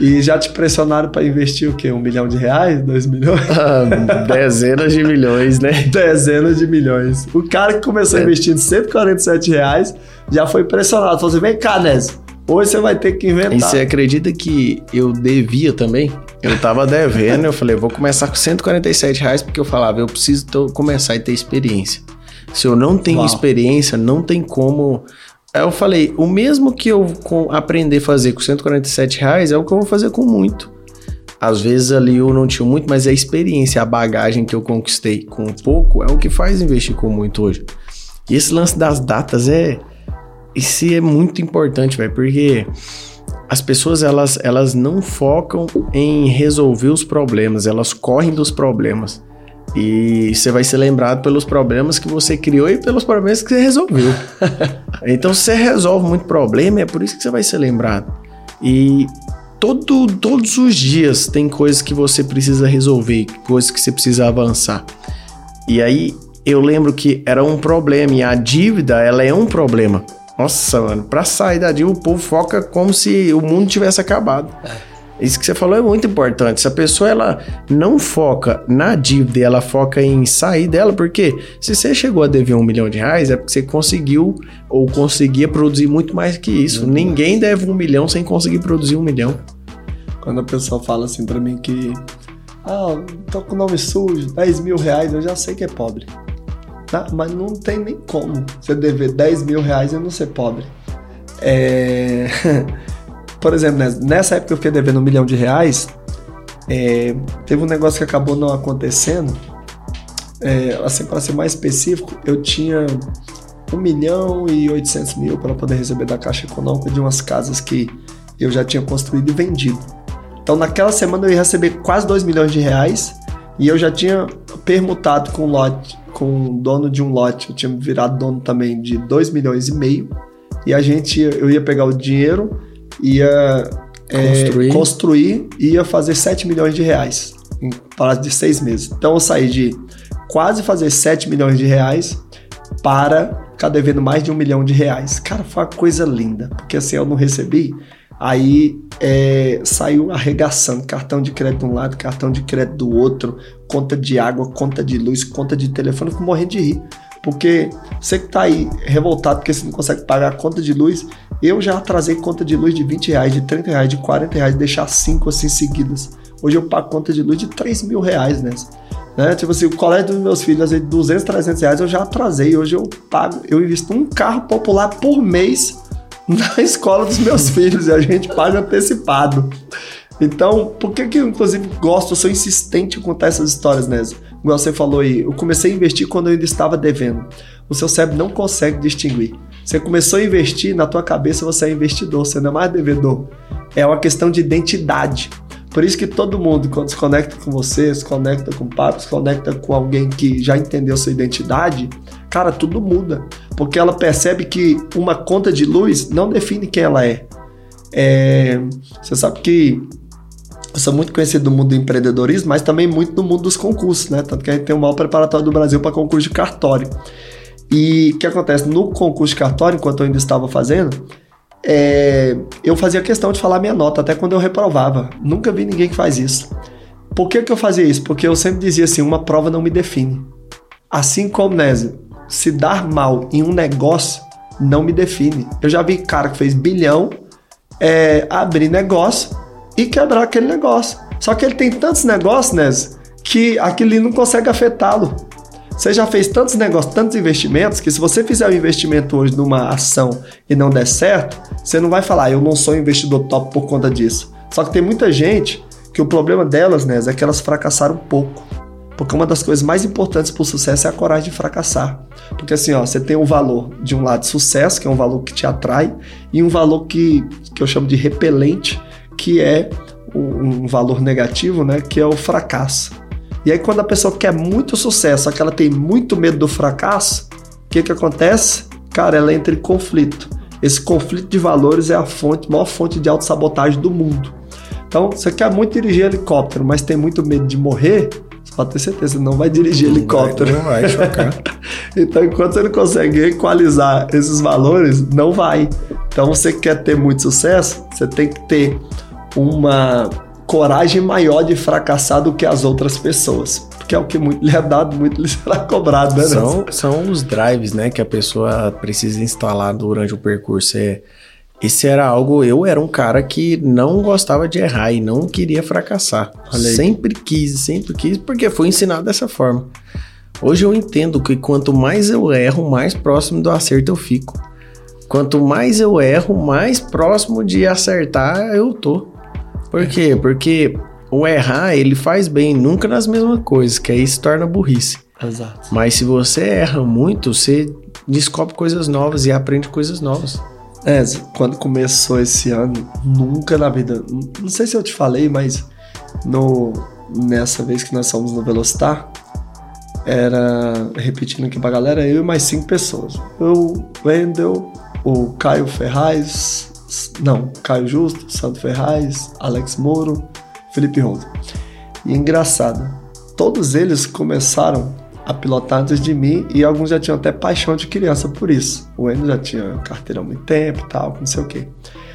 E já te pressionaram para investir o quê? Um milhão de reais? Dois milhões? Ah, dezenas de milhões, né? Dezenas de milhões. O cara que começou é. investindo 147 reais já foi pressionado. Falou assim: vem cá, Nes, hoje você vai ter que inventar. E você acredita que eu devia também? Eu tava devendo, eu falei, vou começar com 147 reais, porque eu falava, eu preciso começar e ter experiência. Se eu não tenho Uau. experiência, não tem como. Eu falei, o mesmo que eu aprender a fazer com 147 reais é o que eu vou fazer com muito. Às vezes ali eu não tinha muito, mas a experiência, a bagagem que eu conquistei com pouco é o que faz investir com muito hoje. E esse lance das datas é. Isso é muito importante, velho, porque as pessoas elas, elas não focam em resolver os problemas, elas correm dos problemas. E você vai ser lembrado pelos problemas que você criou e pelos problemas que você resolveu. então, se você resolve muito problema, é por isso que você vai ser lembrado. E todo, todos os dias tem coisas que você precisa resolver, coisas que você precisa avançar. E aí, eu lembro que era um problema e a dívida, ela é um problema. Nossa, mano, pra sair da dívida, o povo foca como se o mundo tivesse acabado. É. Isso que você falou é muito importante. Se a pessoa ela não foca na dívida, ela foca em sair dela, porque se você chegou a dever um milhão de reais, é porque você conseguiu ou conseguia produzir muito mais que isso. Muito Ninguém mais. deve um milhão sem conseguir produzir um milhão. Quando a pessoa fala assim para mim que ah, tô com o nome sujo, 10 mil reais, eu já sei que é pobre. Tá? Mas não tem nem como você dever 10 mil reais e não ser pobre. É. por exemplo, nessa época eu fiquei devendo um milhão de reais, é, teve um negócio que acabou não acontecendo. É, assim, para ser mais específico, eu tinha um milhão e oitocentos mil para poder receber da Caixa Econômica de umas casas que eu já tinha construído e vendido. Então, naquela semana eu ia receber quase 2 milhões de reais e eu já tinha permutado com lote, com dono de um lote, eu tinha virado dono também de 2 milhões e meio. E a gente, eu ia pegar o dinheiro ia construir. É, construir ia fazer 7 milhões de reais em prazo de seis meses. Então eu saí de quase fazer 7 milhões de reais para ficar devendo mais de um milhão de reais. Cara, foi uma coisa linda, porque assim eu não recebi. Aí é, saiu arregaçando cartão de crédito de um lado, cartão de crédito do outro, conta de água, conta de luz, conta de telefone, eu fico morrendo de rir. Porque você que tá aí revoltado porque você não consegue pagar a conta de luz, eu já atrasei conta de luz de 20 reais, de 30 reais, de 40 reais, deixar cinco assim seguidas. Hoje eu pago conta de luz de 3 mil reais nessa. Né? Tipo assim, o colégio dos meus filhos, de 200, 300 reais eu já atrasei. Hoje eu pago, eu invisto um carro popular por mês na escola dos meus filhos e a gente paga antecipado. Então, por que que eu, inclusive, gosto, sou insistente em contar essas histórias, né? Igual você falou aí, eu comecei a investir quando eu ainda estava devendo. O seu cérebro não consegue distinguir. Você começou a investir, na tua cabeça você é investidor, você não é mais devedor. É uma questão de identidade. Por isso que todo mundo, quando se conecta com você, se conecta com o papo, se conecta com alguém que já entendeu sua identidade, cara, tudo muda. Porque ela percebe que uma conta de luz não define quem ela é. é você sabe que sou muito conhecido no mundo do empreendedorismo, mas também muito no mundo dos concursos, né? Tanto que a gente tem o maior preparatório do Brasil para concurso de cartório. E o que acontece? No concurso de cartório, enquanto eu ainda estava fazendo, é, eu fazia questão de falar minha nota, até quando eu reprovava. Nunca vi ninguém que faz isso. Por que, que eu fazia isso? Porque eu sempre dizia assim: uma prova não me define. Assim como, Nézio, se dar mal em um negócio não me define. Eu já vi cara que fez bilhão é, abrir negócio e quebrar aquele negócio. Só que ele tem tantos negócios, Nézio, que aquilo não consegue afetá-lo. Você já fez tantos negócios, tantos investimentos, que se você fizer um investimento hoje numa ação e não der certo, você não vai falar, eu não sou investidor top por conta disso. Só que tem muita gente que o problema delas, né, é que elas fracassaram pouco. Porque uma das coisas mais importantes para o sucesso é a coragem de fracassar. Porque assim, ó, você tem um valor de um lado sucesso, que é um valor que te atrai, e um valor que, que eu chamo de repelente, que é um valor negativo, né, que é o fracasso. E aí, quando a pessoa quer muito sucesso, só que ela tem muito medo do fracasso, o que, que acontece? Cara, ela entra em conflito. Esse conflito de valores é a fonte, maior fonte de autossabotagem do mundo. Então, você quer muito dirigir helicóptero, mas tem muito medo de morrer, você pode ter certeza, não vai dirigir não helicóptero. Vai, não vai chocar. então, enquanto você não consegue equalizar esses valores, não vai. Então, você quer ter muito sucesso, você tem que ter uma coragem maior de fracassar do que as outras pessoas. Porque é o que muito lhe é dado, muito lhe será cobrado, né? São, são os drives, né, que a pessoa precisa instalar durante o percurso. É, esse era algo, eu era um cara que não gostava de errar e não queria fracassar. Sempre quis, sempre quis, porque fui ensinado dessa forma. Hoje eu entendo que quanto mais eu erro, mais próximo do acerto eu fico. Quanto mais eu erro, mais próximo de acertar eu tô. Por quê? Porque o errar, ele faz bem, nunca nas mesmas coisas, que aí se torna burrice. Exato. Mas se você erra muito, você descobre coisas novas e aprende coisas novas. É, quando começou esse ano, nunca na vida. Não sei se eu te falei, mas no, nessa vez que nós fomos no Velocitar, era, repetindo aqui pra galera, eu e mais cinco pessoas. Eu, Wendel, o Caio Ferraz, não, Caio Justo, Santo Ferraz, Alex Moro, Felipe Rosa. E engraçado, todos eles começaram a pilotar antes de mim e alguns já tinham até paixão de criança por isso. O Endo já tinha carteira há muito tempo e tal, não sei o quê.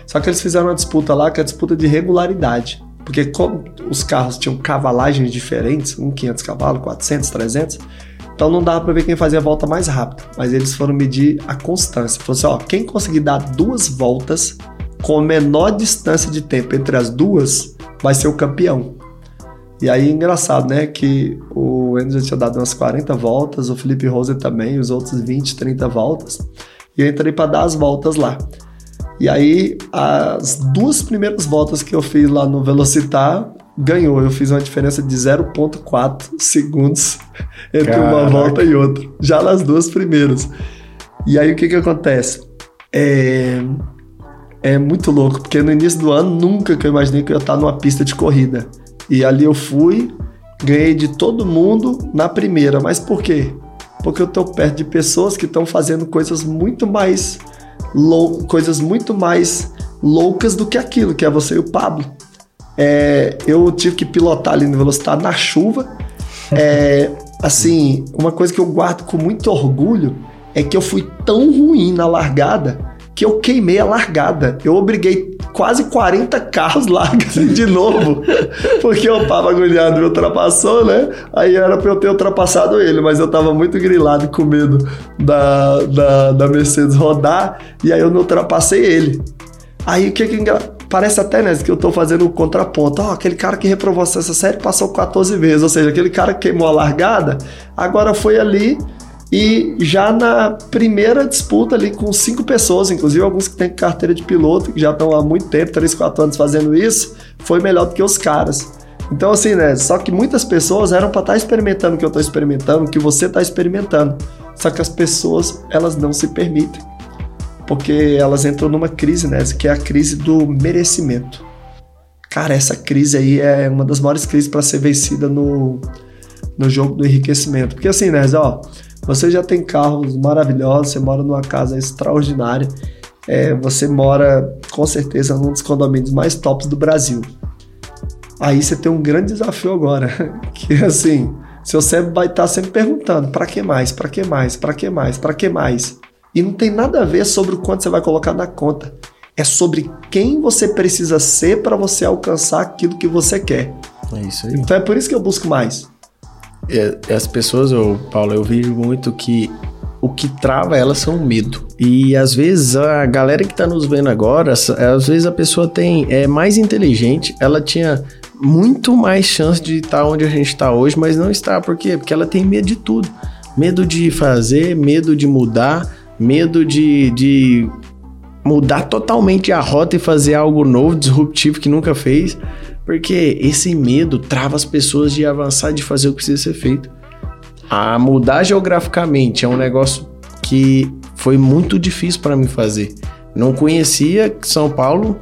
Só que eles fizeram uma disputa lá, que é a disputa de regularidade. Porque como os carros tinham cavalagens diferentes, um 500 cavalos, 400, 300, então não dava para ver quem fazia a volta mais rápido, mas eles foram medir a constância. Falou assim, ó, quem conseguir dar duas voltas com a menor distância de tempo entre as duas vai ser o campeão. E aí engraçado, né, que o Enzo já tinha dado umas 40 voltas, o Felipe Rose também, os outros 20, 30 voltas. E eu entrei para dar as voltas lá. E aí, as duas primeiras voltas que eu fiz lá no Velocitar, ganhou. Eu fiz uma diferença de 0,4 segundos entre Caraca. uma volta e outra. Já nas duas primeiras. E aí o que que acontece? É, é muito louco, porque no início do ano nunca que eu imaginei que eu ia estar numa pista de corrida. E ali eu fui, ganhei de todo mundo na primeira. Mas por quê? Porque eu estou perto de pessoas que estão fazendo coisas muito mais lou coisas muito mais loucas do que aquilo, que é você e o Pablo. É, eu tive que pilotar ali no velocidade na chuva. É, assim, uma coisa que eu guardo com muito orgulho é que eu fui tão ruim na largada que eu queimei a largada. Eu obriguei quase 40 carros largos de novo, porque o Papa agulhado me ultrapassou, né? Aí era pra eu ter ultrapassado ele, mas eu tava muito grilado com medo da, da, da Mercedes rodar, e aí eu não ultrapassei ele. Aí o que que Parece até, né, que eu tô fazendo o contraponto. Ó, oh, aquele cara que reprovou essa série passou 14 vezes. Ou seja, aquele cara que queimou a largada, agora foi ali e já na primeira disputa ali com cinco pessoas, inclusive alguns que têm carteira de piloto, que já estão há muito tempo, 3, 4 anos fazendo isso, foi melhor do que os caras. Então, assim, né? Só que muitas pessoas eram para estar tá experimentando o que eu estou experimentando, o que você está experimentando. Só que as pessoas, elas não se permitem porque elas entram numa crise, né? Que é a crise do merecimento. Cara, essa crise aí é uma das maiores crises para ser vencida no, no jogo do enriquecimento. Porque assim, né, ó, você já tem carros maravilhosos, você mora numa casa extraordinária, é, você mora com certeza num dos condomínios mais tops do Brasil. Aí você tem um grande desafio agora, que assim, seu cérebro vai estar sempre perguntando: para que mais? Para que mais? Para que mais? Para que mais? E não tem nada a ver sobre o quanto você vai colocar na conta. É sobre quem você precisa ser para você alcançar aquilo que você quer. É isso aí. Então é por isso que eu busco mais. É, as pessoas, eu, Paulo, eu vejo muito que o que trava elas são o medo. E às vezes a galera que está nos vendo agora, às vezes a pessoa tem é mais inteligente, ela tinha muito mais chance de estar onde a gente está hoje, mas não está. Por quê? Porque ela tem medo de tudo. Medo de fazer, medo de mudar, medo de, de mudar totalmente a rota e fazer algo novo, disruptivo que nunca fez. Porque esse medo trava as pessoas de avançar, de fazer o que precisa ser feito. A mudar geograficamente é um negócio que foi muito difícil para mim fazer. Não conhecia São Paulo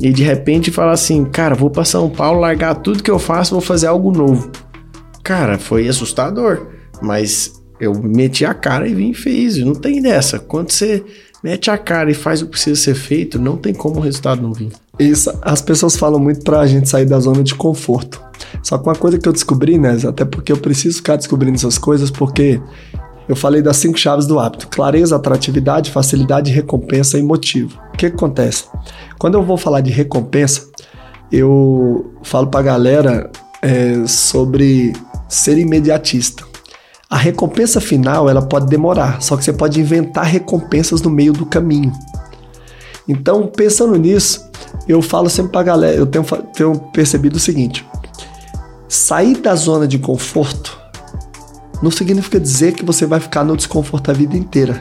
e de repente falar assim, cara, vou para São Paulo, largar tudo que eu faço, vou fazer algo novo. Cara, foi assustador, mas eu meti a cara e vim e fiz. Não tem dessa. Quando você mete a cara e faz o que precisa ser feito, não tem como o resultado não vir. Isso, as pessoas falam muito pra gente sair da zona de conforto. Só que uma coisa que eu descobri, né, até porque eu preciso ficar descobrindo essas coisas, porque eu falei das cinco chaves do hábito: clareza, atratividade, facilidade, recompensa e motivo. O que, que acontece? Quando eu vou falar de recompensa, eu falo pra galera é, sobre ser imediatista. A recompensa final ela pode demorar, só que você pode inventar recompensas no meio do caminho. Então, pensando nisso, eu falo sempre pra galera, eu tenho, tenho percebido o seguinte: sair da zona de conforto não significa dizer que você vai ficar no desconforto a vida inteira.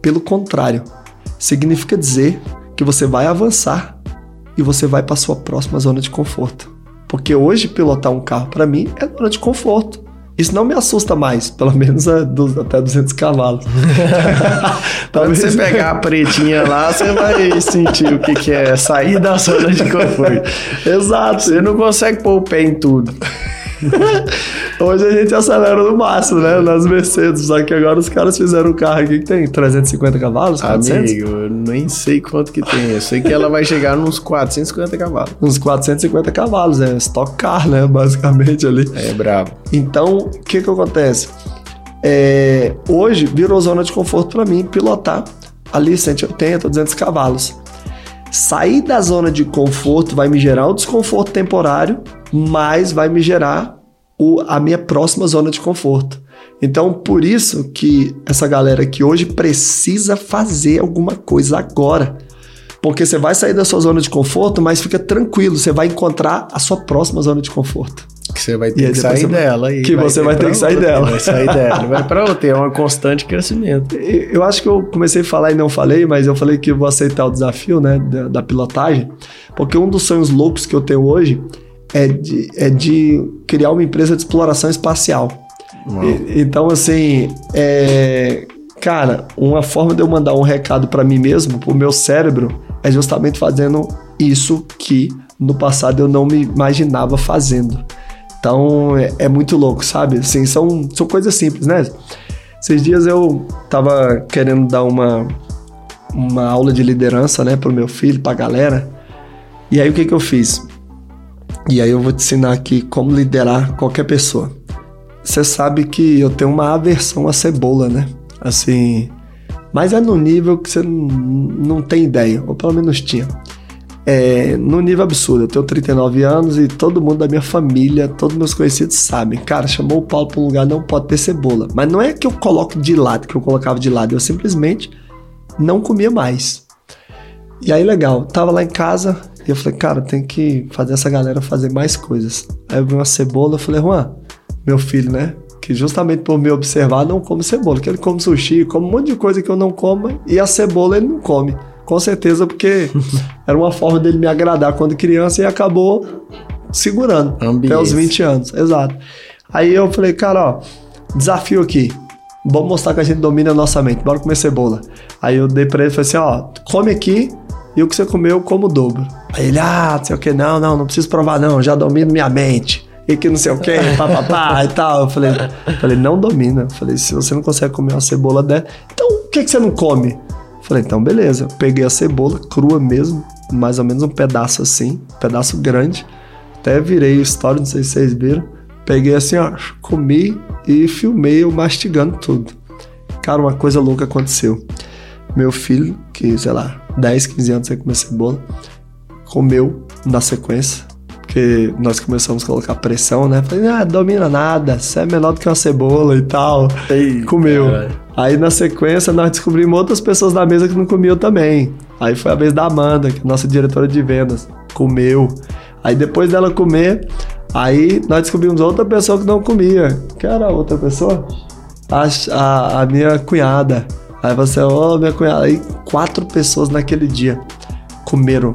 Pelo contrário, significa dizer que você vai avançar e você vai para sua próxima zona de conforto. Porque hoje pilotar um carro para mim é zona de conforto. Isso não me assusta mais, pelo menos é até 200 cavalos. Quando você pegar a pretinha lá, você vai sentir o que, que é sair da zona de conforto. Exato. Você não consegue pôr o pé em tudo. Hoje a gente acelera no máximo, né? Nas Mercedes. Só que agora os caras fizeram um carro aqui que tem 350 cavalos, 400? Amigo, eu nem sei quanto que tem. Eu sei que ela vai chegar nos 450 cavalos. Uns 450 cavalos, é stock car, né? Basicamente ali. É bravo. Então, o que que acontece? É, hoje virou zona de conforto para mim pilotar ali 180, 200 cavalos. Sair da zona de conforto vai me gerar um desconforto temporário, mas vai me gerar o, a minha próxima zona de conforto. Então, por isso que essa galera que hoje precisa fazer alguma coisa agora. Porque você vai sair da sua zona de conforto, mas fica tranquilo, você vai encontrar a sua próxima zona de conforto. Que você vai ter que sair dela. Que você vai ter que sair dela. Vai sair dela, vai para outra. É um constante crescimento. Eu acho que eu comecei a falar e não falei, mas eu falei que eu vou aceitar o desafio né, da, da pilotagem, porque um dos sonhos loucos que eu tenho hoje é de, é de criar uma empresa de exploração espacial. E, então, assim, é, cara, uma forma de eu mandar um recado para mim mesmo, pro meu cérebro, é justamente fazendo isso que no passado eu não me imaginava fazendo. Então é, é, muito louco, sabe? Assim, são, são coisas simples, né? Esses dias eu tava querendo dar uma, uma aula de liderança, né, pro meu filho, pra galera. E aí o que que eu fiz? E aí eu vou te ensinar aqui como liderar qualquer pessoa. Você sabe que eu tenho uma aversão à cebola, né? Assim, mas é no nível que você não tem ideia, ou pelo menos tinha é, no nível absurdo. Eu tenho 39 anos e todo mundo da minha família, todos meus conhecidos sabem. Cara, chamou o Paulo para um lugar, não pode ter cebola. Mas não é que eu coloco de lado, que eu colocava de lado. Eu simplesmente não comia mais. E aí, legal, tava lá em casa e eu falei, cara, tem que fazer essa galera fazer mais coisas. Aí eu vi uma cebola, eu falei, Juan, meu filho, né? Que justamente por me observar, não come cebola. Que ele come sushi, come um monte de coisa que eu não como e a cebola ele não come. Com certeza, porque era uma forma dele me agradar quando criança e acabou segurando Ambiência. até os 20 anos. Exato. Aí eu falei, cara, ó, desafio aqui. Vamos mostrar que a gente domina a nossa mente. Bora comer cebola. Aí eu dei pra ele e falei assim: ó, come aqui e o que você comeu, eu como o dobro. Aí ele, ah, não sei o que, não, não, não preciso provar não, já domino minha mente. E que não sei o que, papapá e tal. Eu falei, falei, não domina. Eu falei, se você não consegue comer uma cebola dessa, então o que, que você não come? Falei, então beleza. Peguei a cebola crua mesmo, mais ou menos um pedaço assim, um pedaço grande. Até virei história, não sei se vocês viram. Peguei assim, ó, comi e filmei eu mastigando tudo. Cara, uma coisa louca aconteceu. Meu filho, que sei lá, 10, 15 anos sem comer cebola, comeu na sequência. Porque nós começamos a colocar pressão, né? Falei, ah, domina nada, você é menor do que uma cebola e tal. Ei, comeu. Caralho. Aí na sequência nós descobrimos outras pessoas da mesa que não comiam também. Aí foi a vez da Amanda, que é nossa diretora de vendas, comeu. Aí depois dela comer, aí nós descobrimos outra pessoa que não comia. Que era a outra pessoa? A, a, a minha cunhada. Aí você, ô oh, minha cunhada. Aí quatro pessoas naquele dia comeram.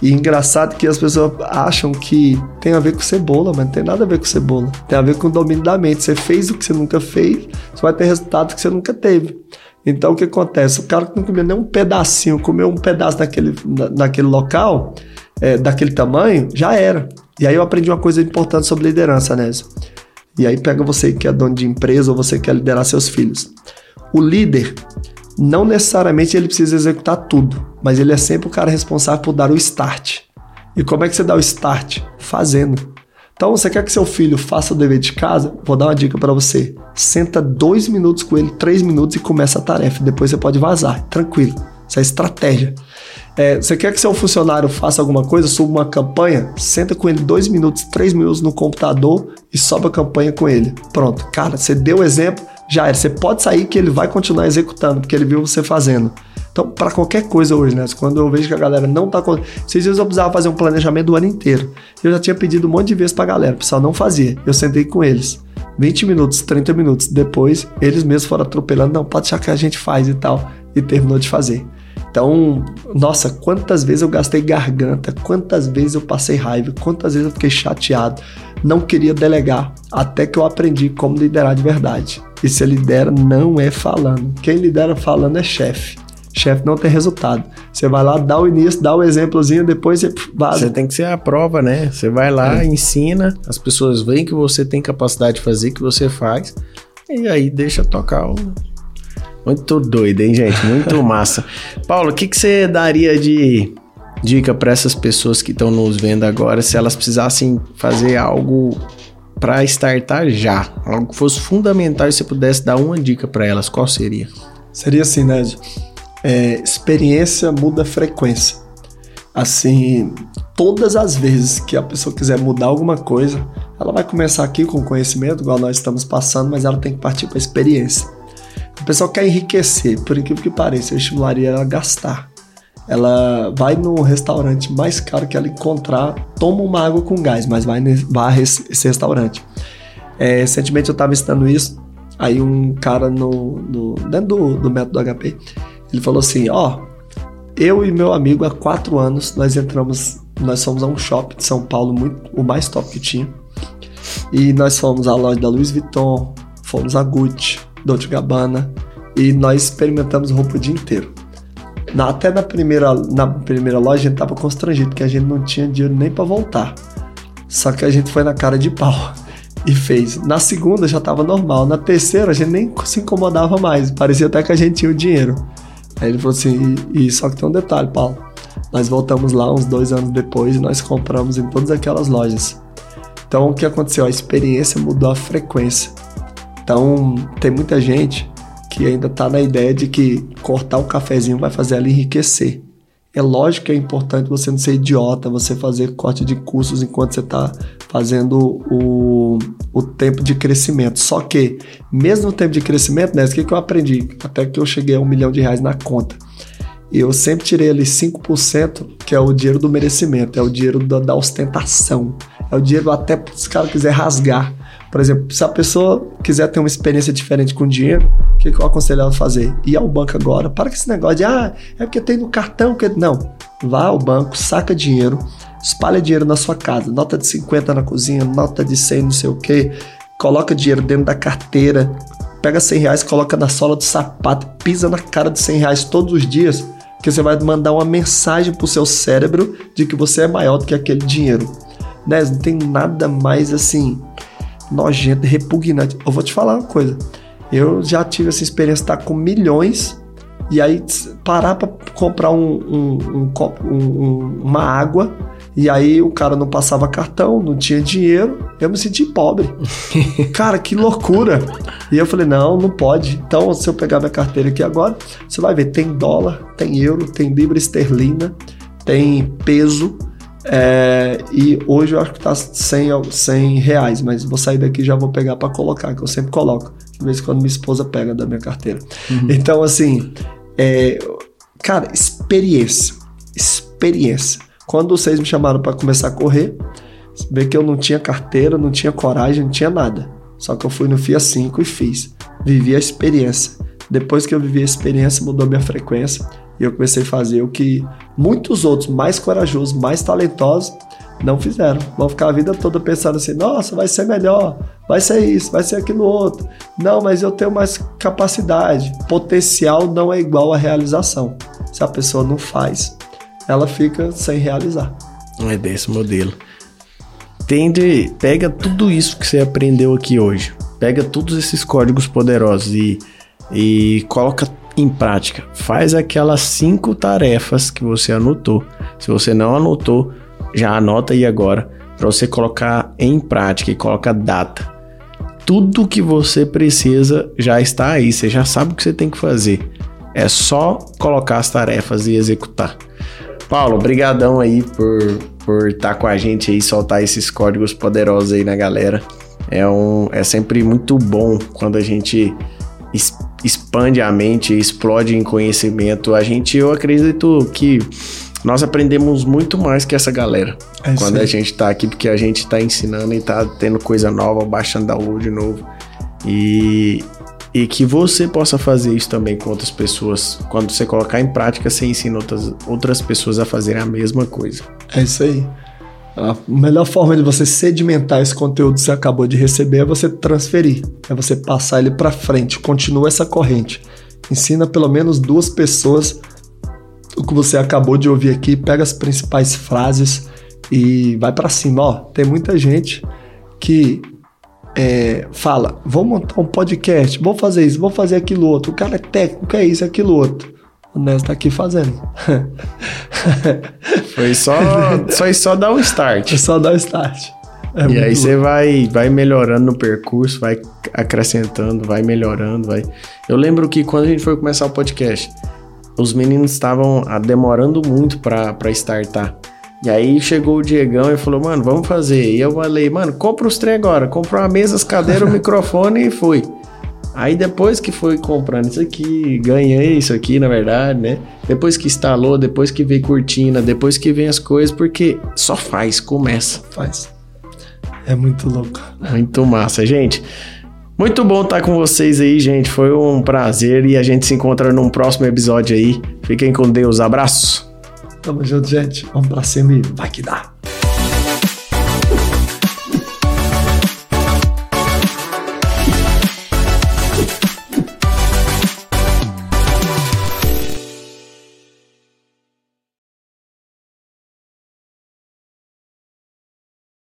E engraçado que as pessoas acham que tem a ver com cebola, mas não tem nada a ver com cebola. Tem a ver com o domínio da mente. Você fez o que você nunca fez, você vai ter resultado que você nunca teve. Então o que acontece? O cara que não comeu nem um pedacinho, comeu um pedaço naquele, naquele local, é, daquele tamanho, já era. E aí eu aprendi uma coisa importante sobre liderança, Nésio. E aí pega você que é dono de empresa ou você quer liderar seus filhos. O líder, não necessariamente ele precisa executar tudo, mas ele é sempre o cara responsável por dar o start. E como é que você dá o start? Fazendo. Então, você quer que seu filho faça o dever de casa? Vou dar uma dica para você. Senta dois minutos com ele, três minutos e começa a tarefa. Depois você pode vazar, tranquilo. Isso é estratégia. É, você quer que seu funcionário faça alguma coisa, suba uma campanha? Senta com ele dois minutos, três minutos no computador e sobe a campanha com ele. Pronto. Cara, você deu o exemplo, já era. Você pode sair que ele vai continuar executando, porque ele viu você fazendo. Então, para qualquer coisa hoje, né? Quando eu vejo que a galera não tá. Esses dias eu precisava fazer um planejamento do ano inteiro. Eu já tinha pedido um monte de vezes pra galera, o pessoal não fazia. Eu sentei com eles. 20 minutos, 30 minutos depois, eles mesmos foram atropelando. Não, pode achar que a gente faz e tal. E terminou de fazer. Então, nossa, quantas vezes eu gastei garganta, quantas vezes eu passei raiva, quantas vezes eu fiquei chateado, não queria delegar, até que eu aprendi como liderar de verdade. E se lidera não é falando. Quem lidera falando é chefe. Chefe não tem resultado. Você vai lá, dá o início, dá o exemplozinho, depois você vaza. Você tem que ser a prova, né? Você vai lá, é. ensina, as pessoas veem que você tem capacidade de fazer, que você faz, e aí deixa tocar o. Muito doido, hein, gente? Muito massa. Paulo, o que, que você daria de dica para essas pessoas que estão nos vendo agora se elas precisassem fazer algo para startar já? Algo que fosse fundamental e você pudesse dar uma dica para elas, qual seria? Seria assim, Ned. É, experiência muda frequência. Assim, todas as vezes que a pessoa quiser mudar alguma coisa, ela vai começar aqui com conhecimento, igual nós estamos passando, mas ela tem que partir para a experiência. A pessoa quer enriquecer, por incrível que pareça, eu estimularia ela a gastar. Ela vai no restaurante mais caro que ela encontrar, toma uma água com gás, mas vai, vai esse restaurante. É, recentemente eu estava ensinando isso, aí um cara no, no dentro do, do método HP, ele falou assim, ó, eu e meu amigo há quatro anos nós entramos, nós fomos a um shopping de São Paulo muito, o mais top que tinha, e nós fomos à loja da Louis Vuitton, fomos a Gucci, Dolce Gabbana e nós experimentamos roupa o dia inteiro. Na, até na primeira, na primeira loja a gente tava constrangido, porque a gente não tinha dinheiro nem para voltar. Só que a gente foi na cara de pau e fez. Na segunda já tava normal. Na terceira a gente nem se incomodava mais. Parecia até que a gente tinha o dinheiro. Aí ele falou assim: e, e só que tem um detalhe, Paulo. Nós voltamos lá uns dois anos depois e nós compramos em todas aquelas lojas. Então o que aconteceu? A experiência mudou a frequência. Então, tem muita gente que ainda está na ideia de que cortar o cafezinho vai fazer ela enriquecer. É lógico que é importante você não ser idiota, você fazer corte de custos enquanto você está fazendo o, o tempo de crescimento. Só que, mesmo no tempo de crescimento, né, o que, que eu aprendi? Até que eu cheguei a um milhão de reais na conta. Eu sempre tirei ali 5%, que é o dinheiro do merecimento, é o dinheiro da, da ostentação, é o dinheiro até se o cara quiser rasgar. Por exemplo, se a pessoa quiser ter uma experiência diferente com dinheiro, o que, que eu aconselho ela a fazer? Ir ao banco agora. Para com esse negócio de, ah, é porque tem no cartão. que Não. Vá ao banco, saca dinheiro, espalha dinheiro na sua casa. Nota de 50 na cozinha, nota de 100 não sei o quê. Coloca dinheiro dentro da carteira. Pega 100 reais, coloca na sola do sapato, pisa na cara de 100 reais todos os dias. Porque você vai mandar uma mensagem pro seu cérebro de que você é maior do que aquele dinheiro. Né? Não tem nada mais assim nojento, repugnante. Eu vou te falar uma coisa. Eu já tive essa experiência de estar com milhões e aí parar para comprar um, um, um, um, uma água e aí o cara não passava cartão, não tinha dinheiro, eu me senti pobre. cara, que loucura! E eu falei, não, não pode. Então, se eu pegar minha carteira aqui agora, você vai ver, tem dólar, tem euro, tem libra esterlina, tem peso, é, e hoje eu acho que tá 100, 100 reais, mas vou sair daqui e já vou pegar para colocar, que eu sempre coloco. De vez em quando minha esposa pega da minha carteira. Uhum. Então, assim, é, cara, experiência. Experiência. Quando vocês me chamaram para começar a correr, vê que eu não tinha carteira, não tinha coragem, não tinha nada. Só que eu fui no FIA 5 e fiz. Vivi a experiência. Depois que eu vivi a experiência, mudou minha frequência e eu comecei a fazer o que muitos outros mais corajosos, mais talentosos não fizeram. Vão ficar a vida toda pensando assim: nossa, vai ser melhor, vai ser isso, vai ser aquilo outro. Não, mas eu tenho mais capacidade. Potencial não é igual a realização. Se a pessoa não faz, ela fica sem realizar. É desse modelo. Tende, pega tudo isso que você aprendeu aqui hoje, pega todos esses códigos poderosos e, e coloca em prática. Faz aquelas cinco tarefas que você anotou. Se você não anotou, já anota aí agora para você colocar em prática e coloca data. Tudo que você precisa já está aí, você já sabe o que você tem que fazer. É só colocar as tarefas e executar. Paulo, brigadão aí por por estar tá com a gente aí, soltar esses códigos poderosos aí na galera. É, um, é sempre muito bom quando a gente expande a mente, explode em conhecimento. A gente, eu acredito que nós aprendemos muito mais que essa galera. É quando a gente tá aqui, porque a gente tá ensinando e tá tendo coisa nova, baixando download novo. E, e que você possa fazer isso também com outras pessoas. Quando você colocar em prática, você ensina outras, outras pessoas a fazerem a mesma coisa. É isso aí. A melhor forma de você sedimentar esse conteúdo que você acabou de receber é você transferir, é você passar ele para frente, continua essa corrente. Ensina pelo menos duas pessoas o que você acabou de ouvir aqui, pega as principais frases e vai para cima. Ó, tem muita gente que é, fala, vou montar um podcast, vou fazer isso, vou fazer aquilo outro. O cara é técnico, é isso, é aquilo outro. Tá aqui fazendo. Foi só, só, só dar um start. É só dar um start. É e aí você vai, vai melhorando no percurso, vai acrescentando, vai melhorando, vai. Eu lembro que quando a gente foi começar o podcast, os meninos estavam ah, demorando muito para startar. E aí chegou o Diegão e falou, mano, vamos fazer. E eu falei, mano, compra os trem agora. Compra uma mesa, as cadeiras, o microfone e foi. Aí depois que foi comprando isso aqui, ganhei isso aqui, na verdade, né? Depois que instalou, depois que veio cortina, depois que vem as coisas, porque só faz, começa. Faz. É muito louco. Muito massa, gente. Muito bom estar com vocês aí, gente. Foi um prazer e a gente se encontra num próximo episódio aí. Fiquem com Deus. Abraço. Tamo junto, gente. Vamos pra cima e vai que dá.